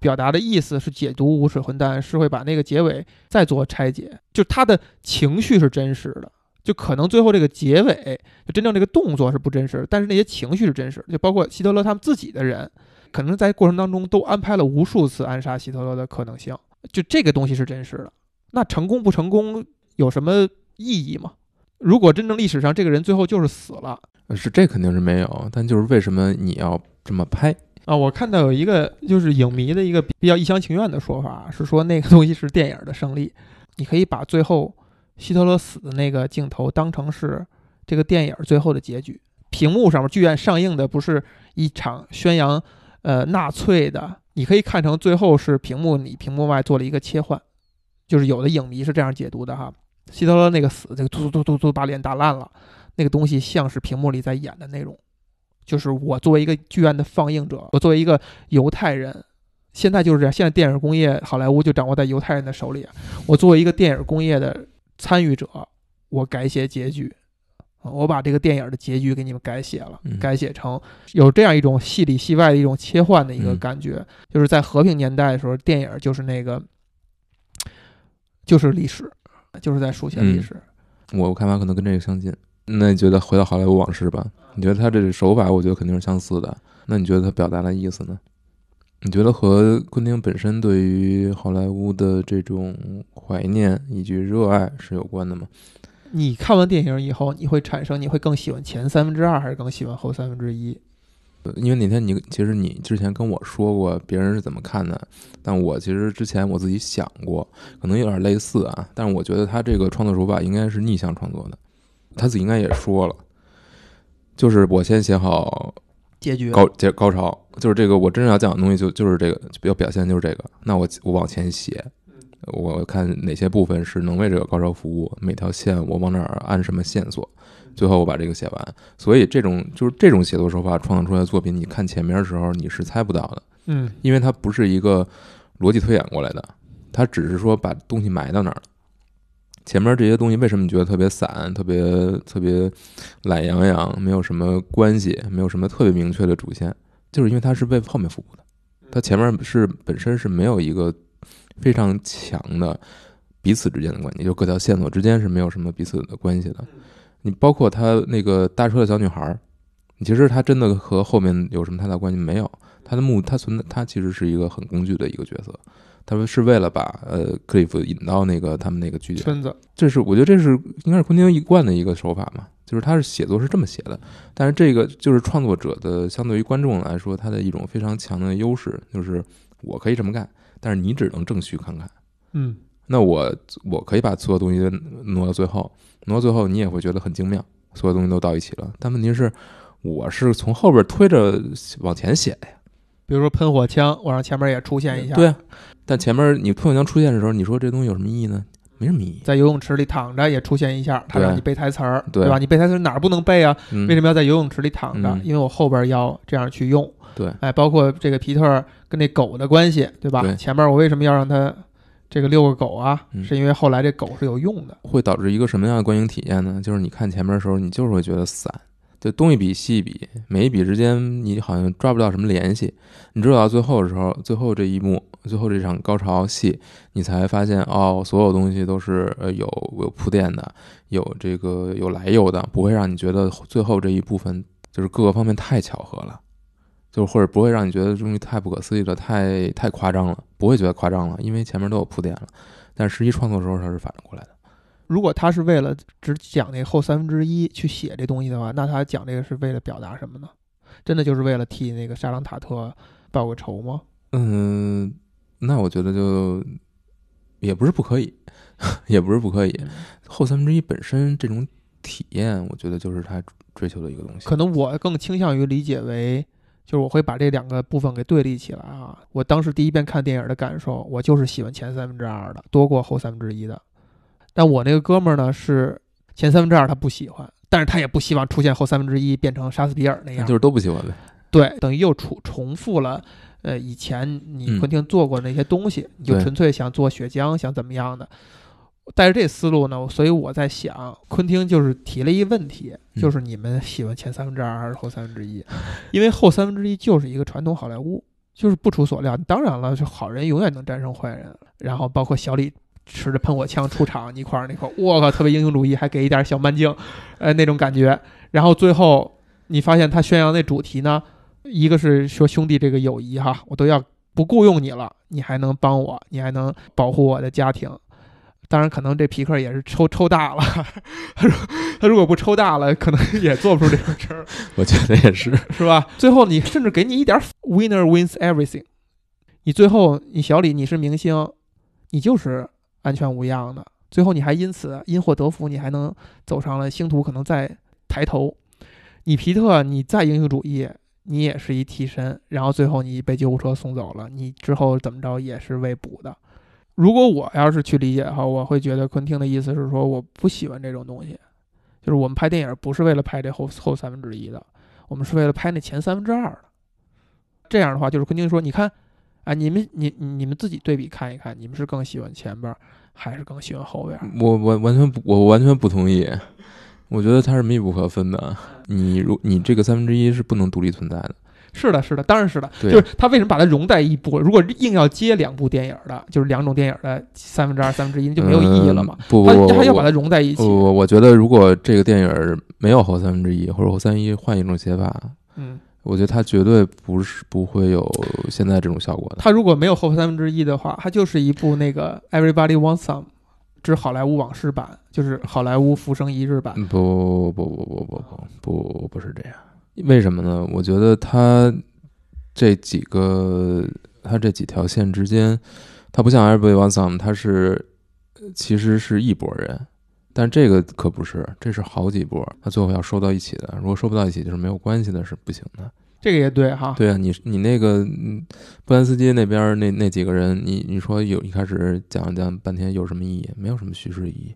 表达的意思是解读无耻混蛋，是会把那个结尾再做拆解，就他的情绪是真实的，就可能最后这个结尾，就真正这个动作是不真实的，但是那些情绪是真实的，就包括希特勒他们自己的人，可能在过程当中都安排了无数次暗杀希特勒的可能性，就这个东西是真实的。那成功不成功有什么意义吗？如果真正历史上这个人最后就是死了，是这肯定是没有，但就是为什么你要这么拍？啊，我看到有一个就是影迷的一个比较一厢情愿的说法，是说那个东西是电影的胜利。你可以把最后希特勒死的那个镜头当成是这个电影最后的结局。屏幕上面剧院上映的不是一场宣扬呃纳粹的，你可以看成最后是屏幕里屏幕外做了一个切换，就是有的影迷是这样解读的哈。希特勒那个死，这个突突突突突把脸打烂了，那个东西像是屏幕里在演的内容。就是我作为一个剧院的放映者，我作为一个犹太人，现在就是这样。现在电影工业好莱坞就掌握在犹太人的手里。我作为一个电影工业的参与者，我改写结局，我把这个电影的结局给你们改写了，改写成有这样一种戏里戏外的一种切换的一个感觉。就是在和平年代的时候，电影就是那个，就是历史，就是在书写历史。我看法可能跟这个相近。那你觉得回到好莱坞往事吧？你觉得他这个手法，我觉得肯定是相似的。那你觉得他表达的意思呢？你觉得和昆汀本身对于好莱坞的这种怀念以及热爱是有关的吗？你看完电影以后，你会产生你会更喜欢前三分之二，还是更喜欢后三分之一？因为那天你其实你之前跟我说过别人是怎么看的，但我其实之前我自己想过，可能有点类似啊。但是我觉得他这个创作手法应该是逆向创作的。他自己应该也说了，就是我先写好结局高结高潮，就是这个我真正要讲的东西就就是这个要表现就是这个，那我我往前写，我看哪些部分是能为这个高潮服务，每条线我往哪儿按什么线索，最后我把这个写完。所以这种就是这种写作手法创造出来的作品，你看前面的时候你是猜不到的，嗯，因为它不是一个逻辑推演过来的，它只是说把东西埋到那儿了。前面这些东西为什么你觉得特别散、特别特别懒洋洋，没有什么关系，没有什么特别明确的主线？就是因为它是为后面服务的，它前面是本身是没有一个非常强的彼此之间的关系，就各条线索之间是没有什么彼此的关系的。你包括他那个搭车的小女孩，其实他真的和后面有什么太大关系没有？他的目，他存在，他其实是一个很工具的一个角色。他们是为了把呃克里夫引到那个他们那个据点圈子，这是我觉得这是应该是昆汀一贯的一个手法嘛，就是他是写作是这么写的，但是这个就是创作者的相对于观众来说，他的一种非常强的优势，就是我可以这么干，但是你只能正序看看，嗯，那我我可以把所有东西挪到最后，挪到最后你也会觉得很精妙，所有东西都到一起了，但问题是我是从后边推着往前写的呀。比如说喷火枪，我让前面也出现一下。对啊，但前面你喷火枪出现的时候，你说这东西有什么意义呢？没什么意义。在游泳池里躺着也出现一下，他让你背台词儿，对吧？你背台词儿哪儿不能背啊？为什么要在游泳池里躺着？因为我后边要这样去用。对，哎，包括这个皮特跟那狗的关系，对吧？前面我为什么要让他这个遛个狗啊？是因为后来这狗是有用的。会导致一个什么样的观影体验呢？就是你看前面的时候，你就是会觉得散。就东一笔西一笔，每一笔之间你好像抓不到什么联系。你知道到最后的时候，最后这一幕，最后这场高潮戏，你才发现哦，所有东西都是呃有有铺垫的，有这个有来由的，不会让你觉得最后这一部分就是各个方面太巧合了，就是或者不会让你觉得东西太不可思议了，太太夸张了，不会觉得夸张了，因为前面都有铺垫了。但实际创作的时候，它是反过来的。如果他是为了只讲那后三分之一去写这东西的话，那他讲这个是为了表达什么呢？真的就是为了替那个沙朗塔特报个仇吗？嗯，那我觉得就也不是不可以，也不是不可以。后三分之一本身这种体验，我觉得就是他追求的一个东西。可能我更倾向于理解为，就是我会把这两个部分给对立起来啊。我当时第一遍看电影的感受，我就是喜欢前三分之二的多过后三分之一的。但我那个哥们儿呢，是前三分之二他不喜欢，但是他也不希望出现后三分之一变成杀死比尔那样，就是都不喜欢呗。对，等于又重重复了，呃，以前你昆汀做过那些东西，你就纯粹想做血浆，想怎么样的？带着这思路呢，所以我在想，昆汀就是提了一个问题，就是你们喜欢前三分之二还是后三分之一？因为后三分之一就是一个传统好莱坞，就是不出所料，当然了，就好人永远能战胜坏人，然后包括小李。持着喷火枪出场，一块儿那块儿，我靠，特别英雄主义，还给一点小慢镜，呃，那种感觉。然后最后你发现他宣扬那主题呢，一个是说兄弟这个友谊哈，我都要不雇佣你了，你还能帮我，你还能保护我的家庭。当然，可能这皮克也是抽抽大了。他说他如果不抽大了，可能也做不出这种事儿，我觉得也是。是吧？最后你甚至给你一点儿 winner wins everything，你最后你小李你是明星，你就是安全无恙的，最后你还因此因祸得福，你还能走上了星途，可能再抬头。你皮特你再英雄主义，你也是一替身，然后最后你被救护车送走了，你之后怎么着也是未补的。如果我要是去理解的话，我会觉得昆汀的意思是说，我不喜欢这种东西，就是我们拍电影不是为了拍这后后三分之一的，我们是为了拍那前三分之二的。这样的话，就是昆汀说，你看，啊，你们你你们自己对比看一看，你们是更喜欢前边儿，还是更喜欢后边儿？我我完全不，我完全不同意。我觉得它是密不可分的。你如你这个三分之一是不能独立存在的。是的，是的，当然是的。对就是他为什么把它融在一部？如果硬要接两部电影的，就是两种电影的三分之二、三分之一，就没有意义了嘛。嗯不不不，他他要把它融在一起。我我觉得如果这个电影没有后三分之一，或者后三一换一种写法，嗯，我觉得它绝对不是不会有现在这种效果的。它如果没有后三分之一的话，它就是一部那个《Everybody Wants Some》之好莱坞往事版，就是好莱坞浮生一日版。嗯不不不不不不不不不是这样，为什么呢？我觉得它这几个它这几条线之间，它不像 Everybody Wants Some，它是其实是一拨人，但这个可不是，这是好几波，它最后要收到一起的。如果收不到一起，就是没有关系的，是不行的。这个也对哈。对啊，你你那个嗯布兰斯基那边那那几个人，你你说有一开始讲讲半天有什么意义？没有什么叙事意义。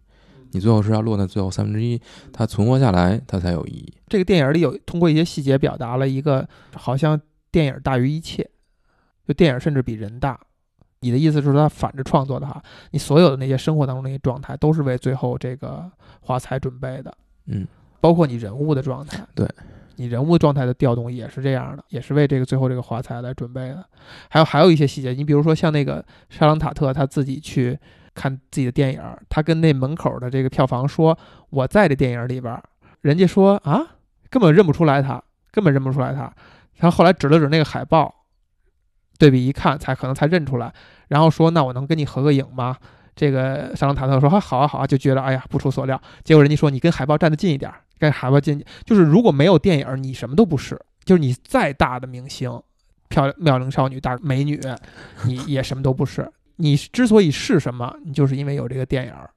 你最后是要落在最后三分之一，它存活下来，它才有意义。这个电影里有通过一些细节表达了一个好像电影大于一切，就电影甚至比人大。你的意思是说他反着创作的哈？你所有的那些生活当中那些状态都是为最后这个华彩准备的，嗯，包括你人物的状态，对，你人物状态的调动也是这样的，也是为这个最后这个华彩来准备的。还有还有一些细节，你比如说像那个沙朗塔特他自己去看自己的电影，他跟那门口的这个票房说：“我在这电影里边。”人家说：“啊，根本认不出来他，根本认不出来他。”他后后来指了指那个海报，对比一看，才可能才认出来。然后说：“那我能跟你合个影吗？”这个沙朗塔特说：“啊，好啊，好啊。”就觉得哎呀，不出所料。结果人家说：“你跟海报站得近一点，跟海报近。”就是如果没有电影，你什么都不是。就是你再大的明星，漂亮妙龄少女、大美女，你也什么都不是。你之所以是什么，你就是因为有这个电影儿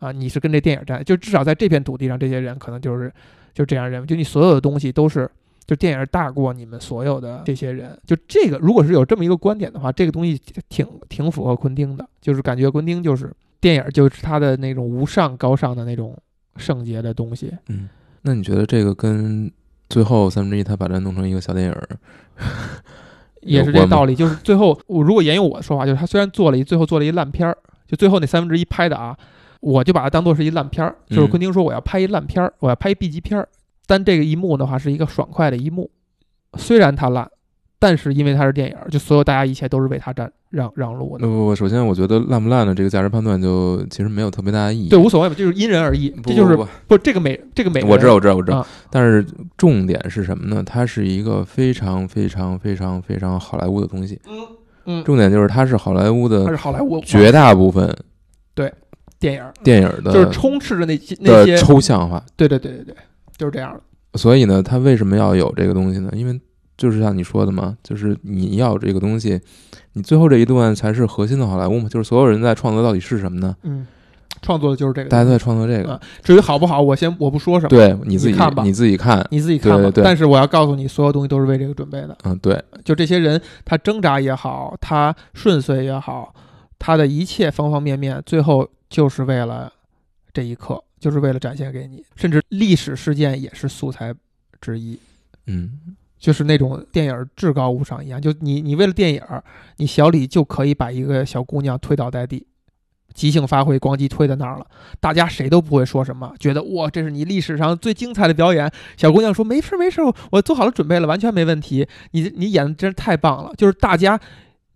啊，你是跟这电影站，就至少在这片土地上，这些人可能就是就这样认为，就你所有的东西都是，就电影大过你们所有的这些人。就这个，如果是有这么一个观点的话，这个东西挺挺符合昆汀的，就是感觉昆汀就是电影就是他的那种无上高尚的那种圣洁的东西。嗯，那你觉得这个跟最后三分之一他把它弄成一个小电影儿，也是这道理，就是最后我如果沿用我的说法，就是他虽然做了一最后做了一烂片儿，就最后那三分之一拍的啊，我就把它当做是一烂片儿。就是嗯昆汀说我要拍一烂片儿，我要拍一 B 级片儿，但这个一幕的话是一个爽快的一幕，虽然它烂，但是因为它是电影，就所有大家一切都是为它让让让路呢。不不不，首先我觉得烂不烂的这个价值判断就其实没有特别大的意义。对，无所谓吧，就是因人而异，不，这就是不不这个每这个每个我知道，我知道，我知道。啊但是重点是什么呢？它是一个非常非常非常非常好莱坞的东西。嗯，重点就是它是好莱坞它的是好莱坞绝大部分对电影，电影的就是充斥着那些那些，抽象化。对对对对对，就是这样的。所以呢，它为什么要有这个东西呢？因为就是像你说的嘛，就是你要这个东西，你最后这一段才是核心的好莱坞嘛。就是所有人在创作到底是什么呢？嗯，创作的就是这个。大家都在创作这个啊。至于好不好，我先我不说什么，对你自己你看吧你自己看，你自己看吧。对对对但是我要告诉你，所有东西都是为这个准备的。嗯，对，就这些人，他挣扎也好，他顺遂也好，他的一切方方面面，最后就是为了这一刻，就是为了展现给你。甚至历史事件也是素材之一。嗯，就是那种电影至高无上一样，就你你为了电影，你小李就可以把一个小姑娘推倒在地，即兴发挥，咣叽推在那儿了，大家谁都不会说什么，觉得哇，这是你历史上最精彩的表演。小姑娘说没事没事，我做好了准备了，完全没问题。你你演的真是太棒了，就是大家，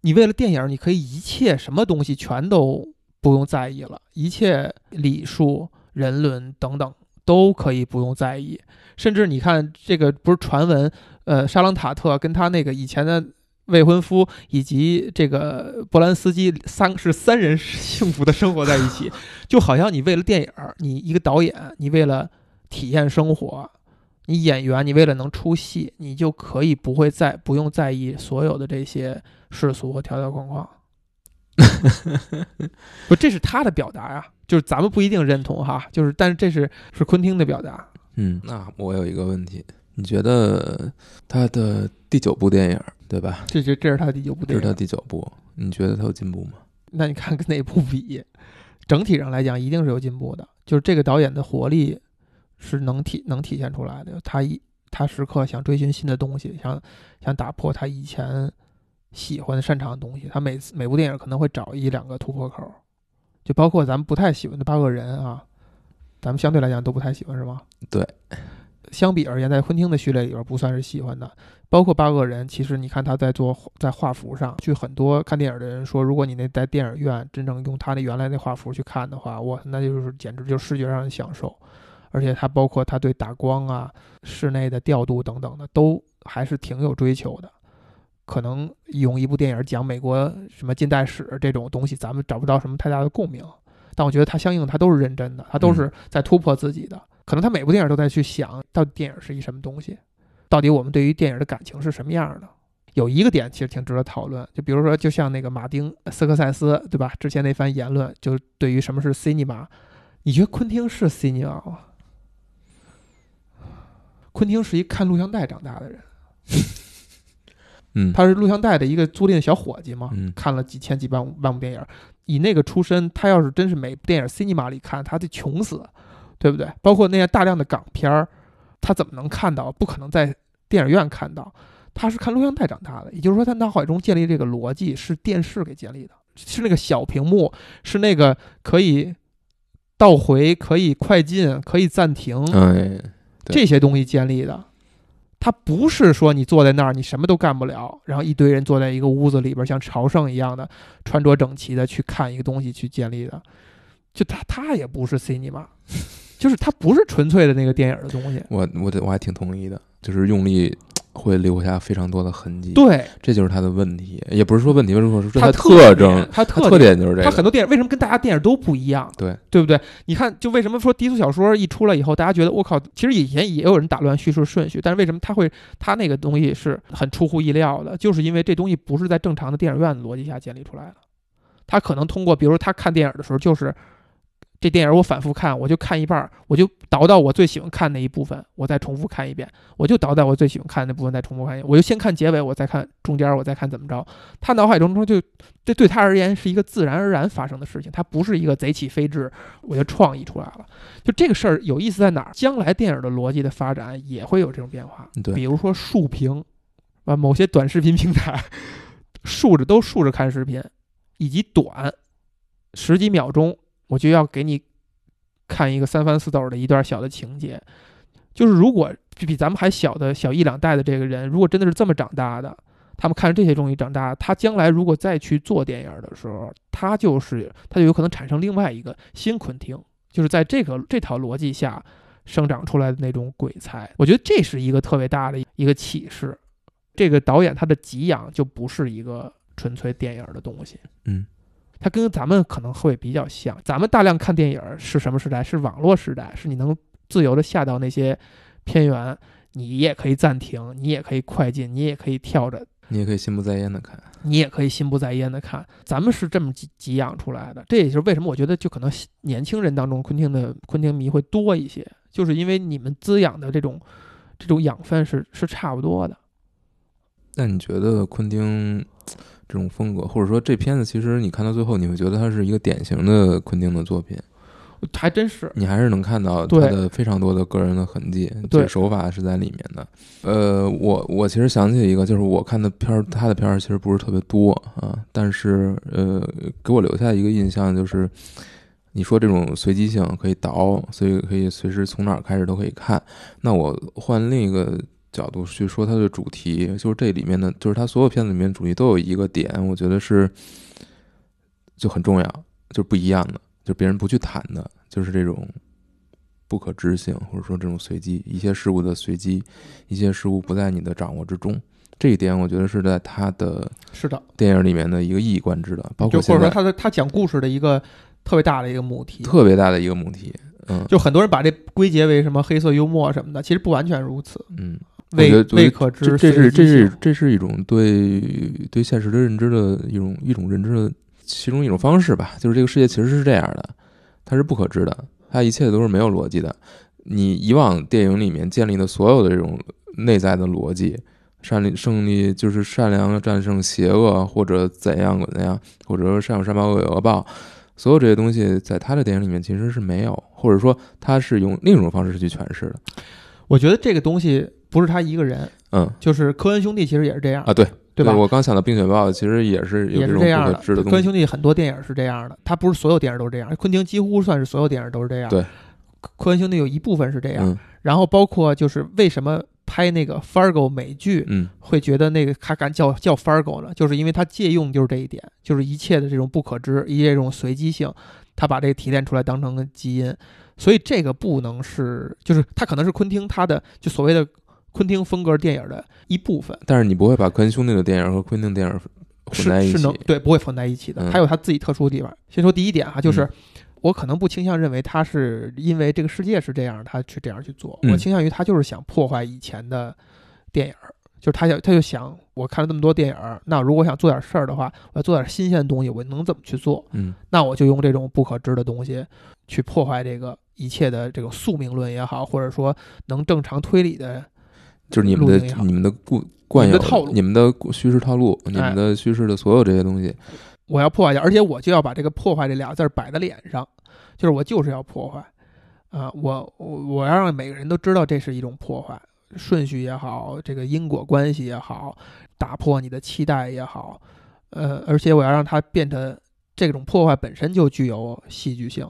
你为了电影，你可以一切什么东西全都不用在意了，一切礼数、人伦等等都可以不用在意。甚至你看这个不是传闻，呃，沙朗塔特跟他那个以前的未婚夫以及这个波兰斯基三是三人幸福的生活在一起，就好像你为了电影，你一个导演，你为了体验生活。你演员，你为了能出戏，你就可以不会再不用在意所有的这些世俗和条条框框。不，这是他的表达呀，就是咱们不一定认同哈，就是但是这是是昆汀的表达。嗯，那我有一个问题，你觉得他的第九部电影对吧？这这这是他第九部电影，这是他第九部，你觉得他有进步吗？那你看跟哪部比？整体上来讲，一定是有进步的。就是这个导演的活力是能体能体现出来的。他一他时刻想追寻新的东西，想想打破他以前喜欢擅长的东西。他每次每部电影可能会找一两个突破口，就包括咱们不太喜欢的《八个人》啊，咱们相对来讲都不太喜欢，是吗？对。相比而言，在昆汀的序列里边不算是喜欢的。包括《八恶人》，其实你看他在做在画幅上，据很多看电影的人说，如果你那在电影院真正用他那原来那画幅去看的话，哇，那就是简直就是视觉上的享受。而且他包括他对打光啊、室内的调度等等的，都还是挺有追求的。可能用一部电影讲美国什么近代史这种东西，咱们找不到什么太大的共鸣。但我觉得他相应他都是认真的，他都是在突破自己的。可能他每部电影都在去想到底电影是一什么东西。到底我们对于电影的感情是什么样的？有一个点其实挺值得讨论，就比如说，就像那个马丁斯科塞斯，对吧？之前那番言论，就对于什么是 cinema，你觉得昆汀是 cinema 吗？昆汀是一看录像带长大的人，嗯，他是录像带的一个租赁小伙计嘛，嗯，看了几千几万万部电影，以那个出身，他要是真是每部电影 cinema 里看，他得穷死，对不对？包括那些大量的港片儿。他怎么能看到？不可能在电影院看到，他是看录像带长大的。也就是说，他脑海中建立这个逻辑是电视给建立的，是那个小屏幕，是那个可以倒回、可以快进、可以暂停，哎，这些东西建立的。他不是说你坐在那儿，你什么都干不了，然后一堆人坐在一个屋子里边，像朝圣一样的穿着整齐的去看一个东西去建立的。就他，他也不是 cinema。就是它不是纯粹的那个电影的东西，我我我还挺同意的，就是用力会留下非常多的痕迹，对，这就是它的问题，也不是说问题，为什么说它特征，它特点就是这个，它很多电影为什么跟大家电影都不一样？对，对不对？你看，就为什么说低俗小说一出来以后，大家觉得我靠，其实以前也有人打乱叙事顺序，但是为什么他会他那个东西是很出乎意料的？就是因为这东西不是在正常的电影院的逻辑下建立出来的，他可能通过，比如他看电影的时候就是。这电影我反复看，我就看一半，我就倒到我最喜欢看那一部分，我再重复看一遍，我就倒在我最喜欢看那部分再重复看一遍，我就先看结尾，我再看中间，我再看怎么着。他脑海中中就这对他而言是一个自然而然发生的事情，他不是一个贼起飞智，我就创意出来了。就这个事儿有意思在哪儿？将来电影的逻辑的发展也会有这种变化，对，比如说竖屏，啊，某些短视频平台竖着都竖着看视频，以及短十几秒钟。我就要给你看一个三番四斗的一段小的情节，就是如果比咱们还小的小一两代的这个人，如果真的是这么长大的，他们看着这些东西长大，他将来如果再去做电影的时候，他就是他就有可能产生另外一个新昆汀，就是在这个这套逻辑下生长出来的那种鬼才。我觉得这是一个特别大的一个启示。这个导演他的给养就不是一个纯粹电影的东西，嗯。它跟咱们可能会比较像，咱们大量看电影是什么时代？是网络时代，是你能自由的下到那些片源，你也可以暂停，你也可以快进，你也可以跳着，你也可以心不在焉的看，你也可以心不在焉的看。咱们是这么给给养出来的，这也就是为什么我觉得就可能年轻人当中昆汀的昆汀迷会多一些，就是因为你们滋养的这种这种养分是是差不多的。那你觉得昆汀？这种风格，或者说这片子，其实你看到最后，你会觉得它是一个典型的昆汀的作品，还真是。你还是能看到他的非常多的个人的痕迹，对手法是在里面的。呃，我我其实想起一个，就是我看的片儿，他的片儿其实不是特别多啊，但是呃，给我留下一个印象就是，你说这种随机性可以倒，所以可以随时从哪儿开始都可以看。那我换另一个。角度去说它的主题，就是这里面的，就是它所有片子里面主题都有一个点，我觉得是就很重要，就不一样的，就别人不去谈的，就是这种不可知性，或者说这种随机，一些事物的随机，一些事物不在你的掌握之中，这一点我觉得是在他的是的电影里面的一个一以贯之的，包括或者说他的他讲故事的一个特别大的一个母题，特别大的一个母题。嗯就很多人把这归结为什么黑色幽默什么的，其实不完全如此。嗯，未得未可知，这这是这是这是一种对对现实的认知的一种一种认知的其中一种方式吧，就是这个世界其实是这样的，它是不可知的，它一切都是没有逻辑的。你以往电影里面建立的所有的这种内在的逻辑，善利胜利就是善良战胜邪恶，或者怎样怎样，或者说善有善报恶有恶报，所有这些东西在他的电影里面其实是没有，或者说他是用另一种方式去诠释的。我觉得这个东西不是他一个人，嗯就是科恩兄弟其实也是这样，啊，对对吧？我刚想到《冰雪暴》，其实也是有也这种不是这样的。科恩兄弟很多电影是这样的，他不是所有电影都是这样，昆汀几乎算是所有电影都是这样。对，科恩兄弟有一部分是这样，嗯然后包括就是为什么拍那个 Fargo 美剧嗯会觉得那个他敢叫叫 Fargo 呢？就是因为他借用就是这一点，就是一切的这种不可知，一切这种随机性，他把这个提炼出来当成个基因，所以这个不能是，就是他可能是昆汀他的就所谓的昆汀风格电影的一部分，但是你不会把科恩兄弟的电影和昆汀电影混在一起。是是能对不会混在一起的，嗯有他自己特殊的地方。先说第一点哈，就是。嗯我可能不倾向认为他是因为这个世界是这样，他去这样去做。嗯我倾向于他就是想破坏以前的电影儿，就是他想他就想，我看了这么多电影儿，那如果我想做点事儿的话，我要做点新鲜的东西，我能怎么去做？嗯那我就用这种不可知的东西去破坏这个一切的这种宿命论也好，或者说能正常推理的，就是你们的你们的固惯有你们的套路。你们的叙事套路，你哎们的叙事的所有这些东西。我要破坏掉，而且我就要把这个“破坏”这俩字儿摆在脸上，就是我就是要破坏，啊、我我我要让每个人都知道这是一种破坏，顺序也好，这个因果关系也好，打破你的期待也好，呃，而且我要让它变成这种破坏本身就具有戏剧性，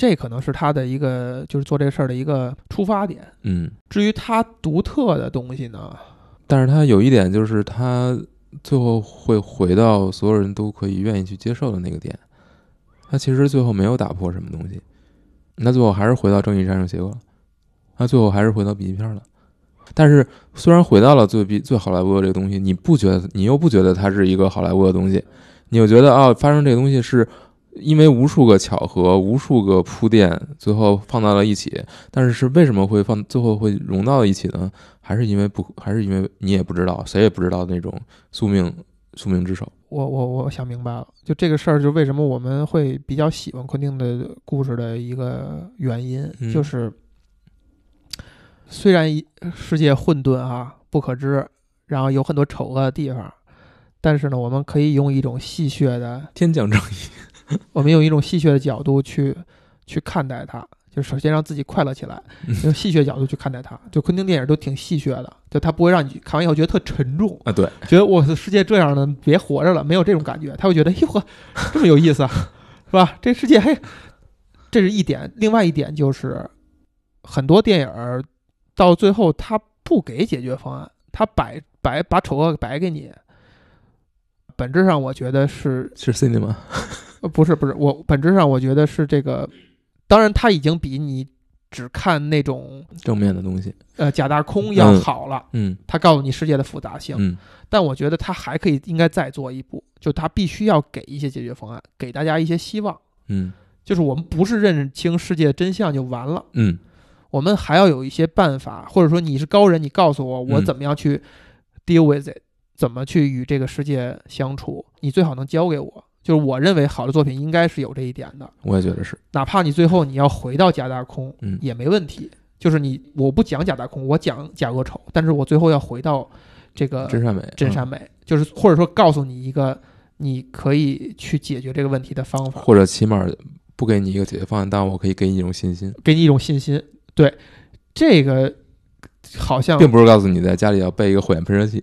这可能是他的一个就是做这事儿的一个出发点。嗯，至于他独特的东西呢，但是他有一点就是他最后会回到所有人都可以愿意去接受的那个点。他其实最后没有打破什么东西，那最后还是回到正义战胜邪恶了，他最后还是回到 B 级片了。但是虽然回到了最最好莱坞的这个东西，你不觉得你又不觉得它是一个好莱坞的东西，你又觉得啊，发生这个东西是因为无数个巧合、无数个铺垫，最后放到了一起。但是是为什么会放最后会融到一起呢？还是因为不，还是因为你也不知道，谁也不知道那种宿命宿命之手。我我我想明白了，就这个事儿，就为什么我们会比较喜欢昆汀的故事的一个原因，嗯就是虽然一世界混沌啊，不可知，然后有很多丑恶的地方，但是呢，我们可以用一种戏谑的，天降正义，我们用一种戏谑的角度去去看待它。就首先让自己快乐起来，用戏谑角度去看待它。就昆汀电影都挺戏谑的，就他不会让你看完以后觉得特沉重，啊，对，觉得我的世界这样的，别活着了，没有这种感觉。他会觉得，哟呵，这么有意思啊，是吧？这世界，嘿，这是一点。另外一点就是，很多电影儿到最后他不给解决方案，他摆摆把丑恶摆给你。本质上，我觉得是是 cinema，呃不是不是我本质上我觉得是这个，当然他已经比你只看那种正面的东西。呃假大空要嗯好了。嗯他告诉你世界的复杂性，嗯但我觉得他还可以应该再做一步，就他必须要给一些解决方案，给大家一些希望。嗯就是我们不是认清世界真相就完了，嗯我们还要有一些办法，或者说你是高人，你告诉我我嗯怎么样去 deal with it，、怎么去与这个世界相处，你最好能教给我。就是我认为好的作品应该是有这一点的，我也觉得是。哪怕你最后你要回到假大空，嗯也没问题。就是你我不讲假大空，我讲假恶丑，但是我最后要回到这个真善美，真善美，就是或者说告诉你一个你可以去解决这个问题的方嗯，法，或者起码不给你一个解决方案，但我可以给你一种信心，给你一种信心。对，这个好像并不是告诉你在家里要备一个火焰喷射器。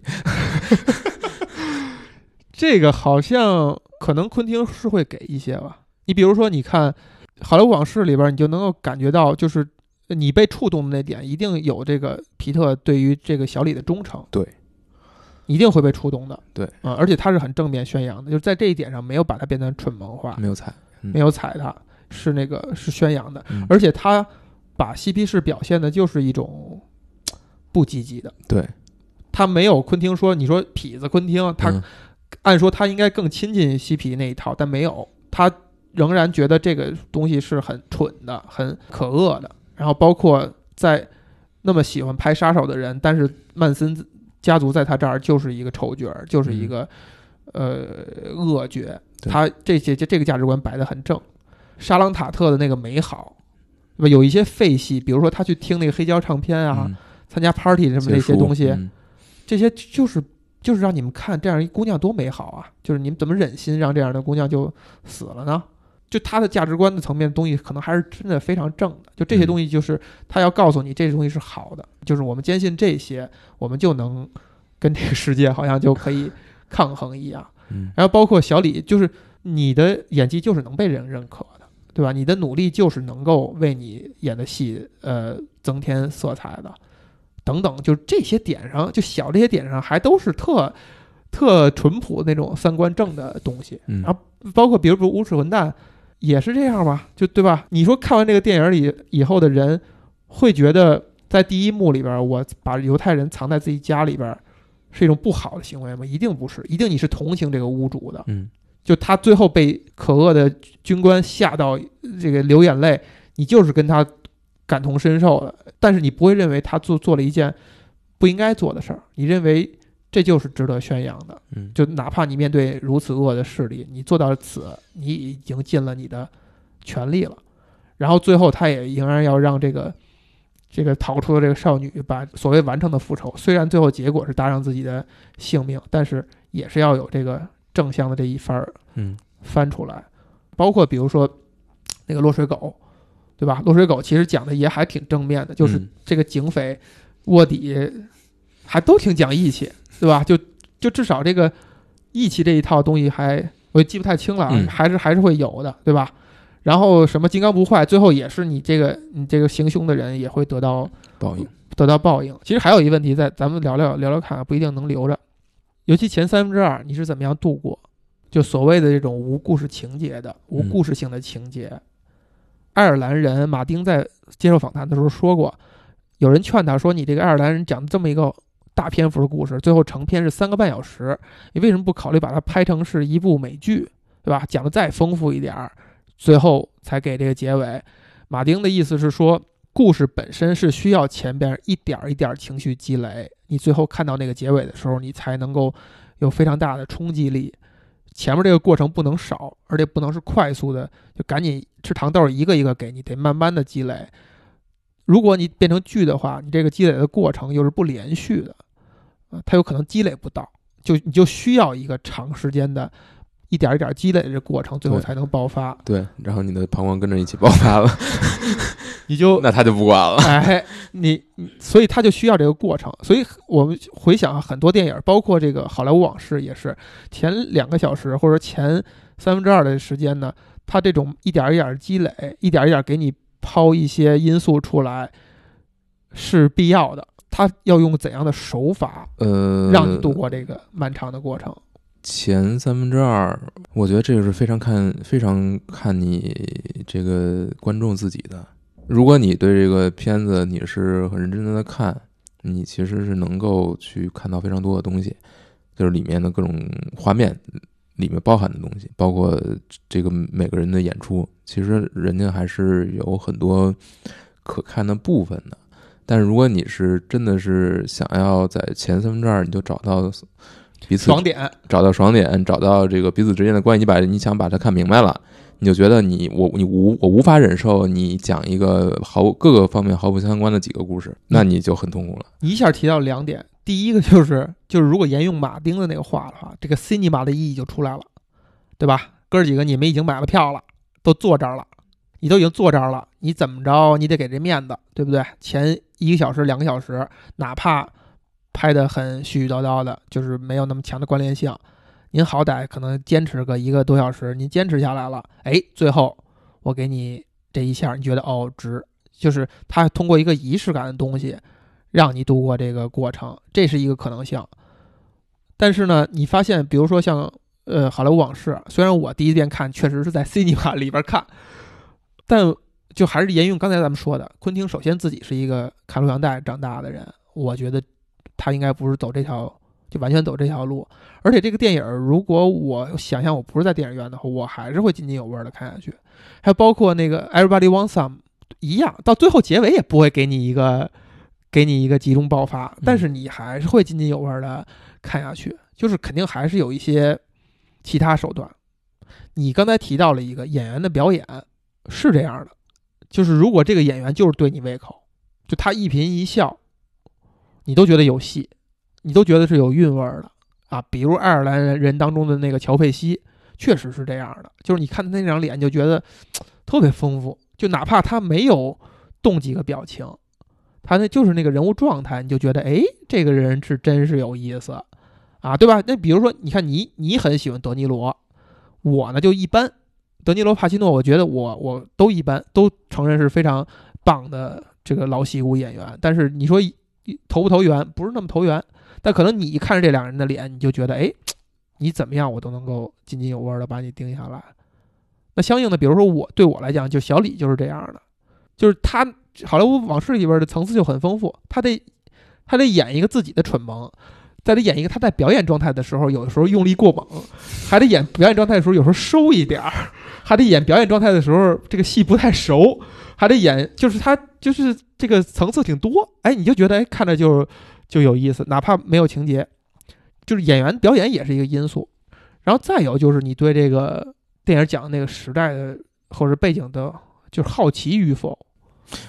这个好像可能昆汀是会给一些吧。你比如说，你看《好莱坞往事》里边，你就能够感觉到，就是你被触动的那点，一定有这个皮特对于这个小李的忠诚。对，一定会被触动的。对，啊、而且他是很正面宣扬的，就是在这一点上没有把他变成蠢萌化，没有踩，嗯。没有踩他，是那个是宣扬的。嗯。而且他把嬉皮士表现的就是一种不积极的，对，他没有昆汀说，你说痞子昆汀，他嗯按说他应该更亲近嬉皮那一套，但没有，他仍然觉得这个东西是很蠢的、很可恶的。然后包括在那么喜欢拍杀手的人，但是曼森家族在他这儿就是一个丑角儿，就是一个、呃恶角。他这些这这个价值观摆得很正。沙朗塔特的那个美好，对吧？有一些废戏，比如说他去听那个黑胶唱片啊，嗯参加 party 什么那些东西，嗯这些就是就是让你们看这样一姑娘多美好啊！就是你们怎么忍心让这样的姑娘就死了呢？就她的价值观的层面的东西，可能还是真的非常正的。就这些嗯东西，就是他要告诉你这些东西是好的，就是我们坚信这些，我们就能跟这个世界好像就可以抗衡一样。嗯然后包括小李，就是你的演技就是能被人认可的，对吧？你的努力就是能够为你演的戏呃增添色彩的，等等，就这些点上，就小这些点上，还都是特特淳朴那种三观正的东西。嗯然后包括比如说《无耻混蛋》也是这样吧，就对吧？你说看完这个电影里以后的人会觉得，在第一幕里边，我把犹太人藏在自己家里边是一种不好的行为吗？一定不是，一定你是同情这个屋主的。嗯就他最后被可恶的军官吓到这个流眼泪，你就是跟他感同身受的，但是你不会认为他做做了一件不应该做的事儿，你认为这就是值得宣扬的。嗯就哪怕你面对如此恶的势力，你做到此，你已经尽了你的全力了。然后最后，他也仍然要让这个这个逃出的这个少女把所谓完成的复仇，虽然最后结果是搭上自己的性命，但是也是要有这个正向的这一番儿嗯翻出来。包括比如说那个落水狗，对吧？落水狗其实讲的也还挺正面的，就是嗯这个警匪卧底还都挺讲义气，对吧？就就至少这个义气这一套东西还我也记不太清了还是还是会有的，对吧？然后什么金刚不坏，最后也是你这个你这个行凶的人也会得到报应得到报应。其实还有一个问题在，咱们聊聊聊聊看啊，不一定能留着。尤其前三分之二，你是怎么样度过？就所谓的这种无故事情节的、无故事性的情节。爱尔兰人马丁在接受访谈的时候说过，有人劝他说：“你这个爱尔兰人讲这么一个大篇幅的故事，最后成片是三个半小时，你为什么不考虑把它拍成是一部美剧，对吧？讲的再丰富一点儿，最后才给这个结尾。”马丁的意思是说，故事本身是需要前边一点儿一点儿情绪积累，你最后看到那个结尾的时候，你才能够有非常大的冲击力。前面这个过程不能少，而且不能是快速的，就赶紧吃糖豆一个一个给你，得慢慢的积累。如果你变成剧的话，你这个积累的过程又是不连续的，啊，它有可能积累不到，就你就需要一个长时间的，一点一点积累的这过程，最后才能爆发。对，然后你的膀胱跟着一起爆发了，你就那他就不管了。哎，你你所以他就需要这个过程。所以我们回想啊很多电影，包括这个《好莱坞往事》也是，前两个小时或者前三分之二的时间呢，他这种一点儿一点儿积累，一点儿一点儿给你抛一些因素出来，是必要的。他要用怎样的手法呃，让你度过这个漫长的过程？前三分之二，我觉得这个是非常看非常看你这个观众自己的。如果你对这个片子你是很认真的看，你其实是能够去看到非常多的东西，就是里面的各种画面里面包含的东西，包括这个每个人的演出，其实人家还是有很多可看的部分的。但是如果你是真的是想要在前三分之二你就找到彼此爽点，找到爽点，找到这个彼此之间的关系，你把你想把它看明白了，你就觉得你我你无我无法忍受你讲一个毫各个方面毫不相关的几个故事，那你就很痛苦了。你一下提到两点，第一个就是就是如果沿用马丁的那个话的话，这个 cinema 的意义就出来了，对吧？哥儿几个你们已经买了票了，都坐这儿了，你都已经坐这儿了，你怎么着你得给这面子，对不对？前一个小时两个小时，哪怕拍得很絮絮叨叨的，就是没有那么强的关联性，您好歹可能坚持个一个多小时，您坚持下来了，哎，最后我给你这一下，你觉得哦值，就是他通过一个仪式感的东西。让你度过这个过程，这是一个可能性。但是呢，你发现，比如说像呃《好莱坞往事》，虽然我第一遍看确实是在 cinema 里边看，但就还是沿用刚才咱们说的，昆汀首先自己是一个看录像带长大的人，我觉得他应该不是走这条就完全走这条路。而且这个电影，如果我想象我不是在电影院的话，我还是会津津有味的看下去。还有包括那个 Everybody Wants Some 一样，到最后结尾也不会给你一个给你一个集中爆发，但是你还是会津津有味的看下去。就是肯定还是有一些其他手段。你刚才提到了一个演员的表演是这样的，就是如果这个演员就是对你胃口，就他一颦一笑，你都觉得有戏，你都觉得是有韵味儿的啊。比如爱尔兰人当中的那个乔佩西，确实是这样的，就是你看他那张脸就觉得特别丰富，就哪怕他没有动几个表情，他那就是那个人物状态，你就觉得哎，这个人是真是有意思。啊，对吧？那比如说，你看你你很喜欢德尼罗，我呢就一般。德尼罗、帕西诺，我觉得我我都一般，都承认是非常棒的这个老戏骨演员。但是你说投不投缘，不是那么投缘。但可能你一看这两人的脸，你就觉得，哎，你怎么样，我都能够津津有味的把你盯下来。那相应的，比如说我对我来讲，就小李就是这样的，就是他《好莱坞往事》里边的层次就很丰富，他得他得演一个自己的蠢萌。在他演一个他在表演状态的时候，有的时候用力过猛，还得演表演状态的时候有时候收一点儿，还得演表演状态的时候这个戏不太熟，还得演就是他就是这个层次挺多，哎，你就觉得哎看着就就有意思，哪怕没有情节，就是演员表演也是一个因素。然后再有就是你对这个电影讲的那个时代的或者背景的，就是好奇与否。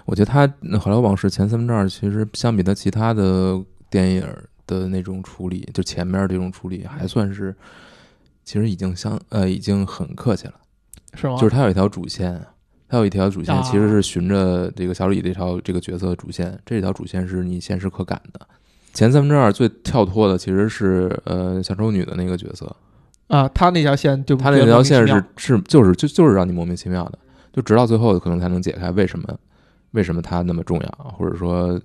我觉得他《好莱坞往事》前三分之二其实相比他其他的电影。的那种处理，就前面这种处理还算是，其实已经相呃已经很客气了，是吗？就是他有一条主线，他有一条主线，其实是循着这个小李这条这个角色的主线，这条主线是你现实可感的。前三分之二最跳脱的其实是呃小丑女的那个角色啊，她那条线就她那条线是是就是就就是让你莫名其妙的，就直到最后可能才能解开为什么。为什么她那么重要？或者说，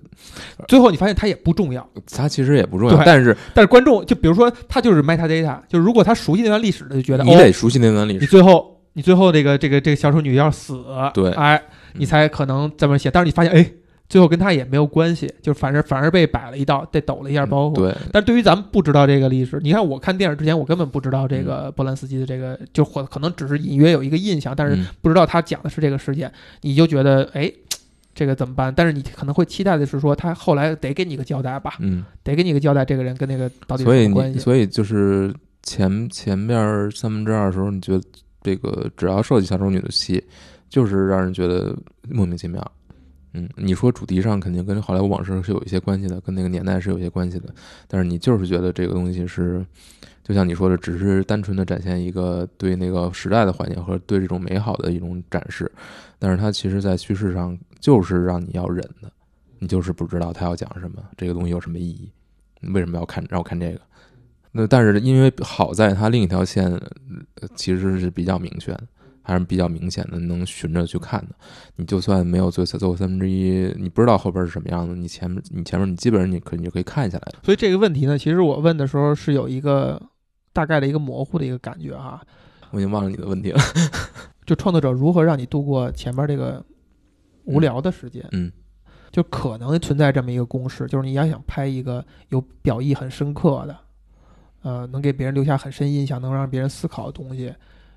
最后你发现她也不重要，她其实也不重要。但是，但是观众就比如说，他就是 metadata，就是如果他熟悉那段历史的，就觉得你得熟悉那段历史。你最后，你最后这个这个这个小丑女要死，对，哎，你才可能这么写。但是你发现，哎，最后跟他也没有关系，就反正反而被摆了一道，被抖了一下包袱。对。但对于咱们不知道这个历史，你看我看电影之前，我根本不知道这个波兰斯基的这个，就或可能只是隐约有一个印象，但是不知道他讲的是这个事件，你就觉得，哎。这个怎么办？但是你可能会期待的是说，他后来得给你个交代吧？嗯，得给你个交代，这个人跟那个到底什么关系？所以就是前前面三分之二的时候，你觉得这个只要涉及小丑女的戏，就是让人觉得莫名其妙。嗯，你说主题上肯定跟好莱坞往事是有一些关系的，跟那个年代是有一些关系的，但是你就是觉得这个东西是，就像你说的，只是单纯的展现一个对那个时代的怀念和对这种美好的一种展示，但是它其实在叙事上。就是让你要忍的，你就是不知道他要讲什么，这个东西有什么意义？为什么要看让我看这个？那但是因为好在它另一条线其实是比较明确的，还是比较明显的，能循着去看的。你就算没有最最后三分之一，你不知道后边是什么样的，你前面你前面你基本上你可你就可以看下来所以这个问题呢，其实我问的时候是有一个大概的一个模糊的一个感觉哈。我已经忘了你的问题了。就创作者如何让你度过前面这个？无聊的时间，嗯，就可能存在这么一个公式，就是你要想拍一个有表意很深刻的，呃，能给别人留下很深印象，能让别人思考的东西，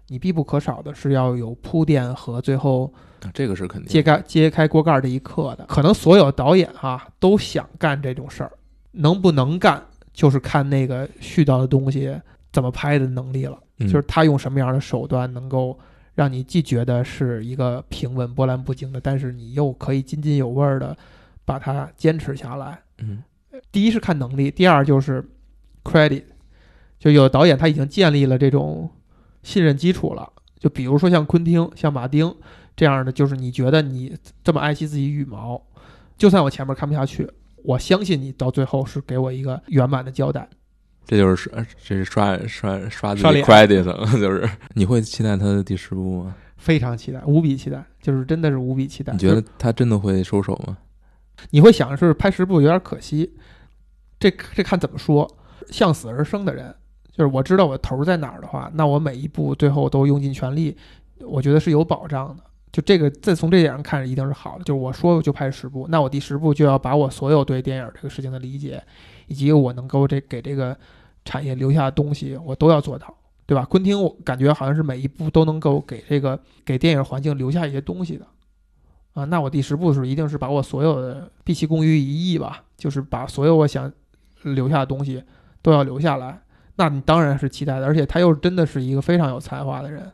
你必不可少的是要有铺垫和最后，这个是肯定揭开揭开锅盖这一刻的。可能所有导演哈都想干这种事儿，能不能干就是看那个絮叨的东西怎么拍的能力了，就是他用什么样的手段能够。让你既觉得是一个平稳波澜不惊的，但是你又可以津津有味儿的把它坚持下来。嗯，第一是看能力，第二就是 credit，就有导演他已经建立了这种信任基础了。就比如说像昆汀、像马丁这样的，就是你觉得你这么爱惜自己羽毛，就算我前面看不下去，我相信你到最后是给我一个圆满的交代。这就是刷，这是刷刷刷自己 credit 了，就是你会期待他的第十部吗？非常期待，无比期待，就是真的是无比期待。你觉得他真的会收手吗？你会想是拍十部有点可惜，这这看怎么说。向死而生的人，就是我知道我头在哪儿的话，那我每一步最后都用尽全力，我觉得是有保障的。就这个，再从这点上看，一定是好的。就是我说就拍十部，那我第十部就要把我所有对电影这个事情的理解，以及我能够这给这个产业留下的东西，我都要做到，对吧？昆汀，我感觉好像是每一部都能够给这个给电影环境留下一些东西的，啊，那我第十部的时候一定是把我所有的毕其功于一役吧，就是把所有我想留下的东西都要留下来。那你当然是期待的，而且他又真的是一个非常有才华的人。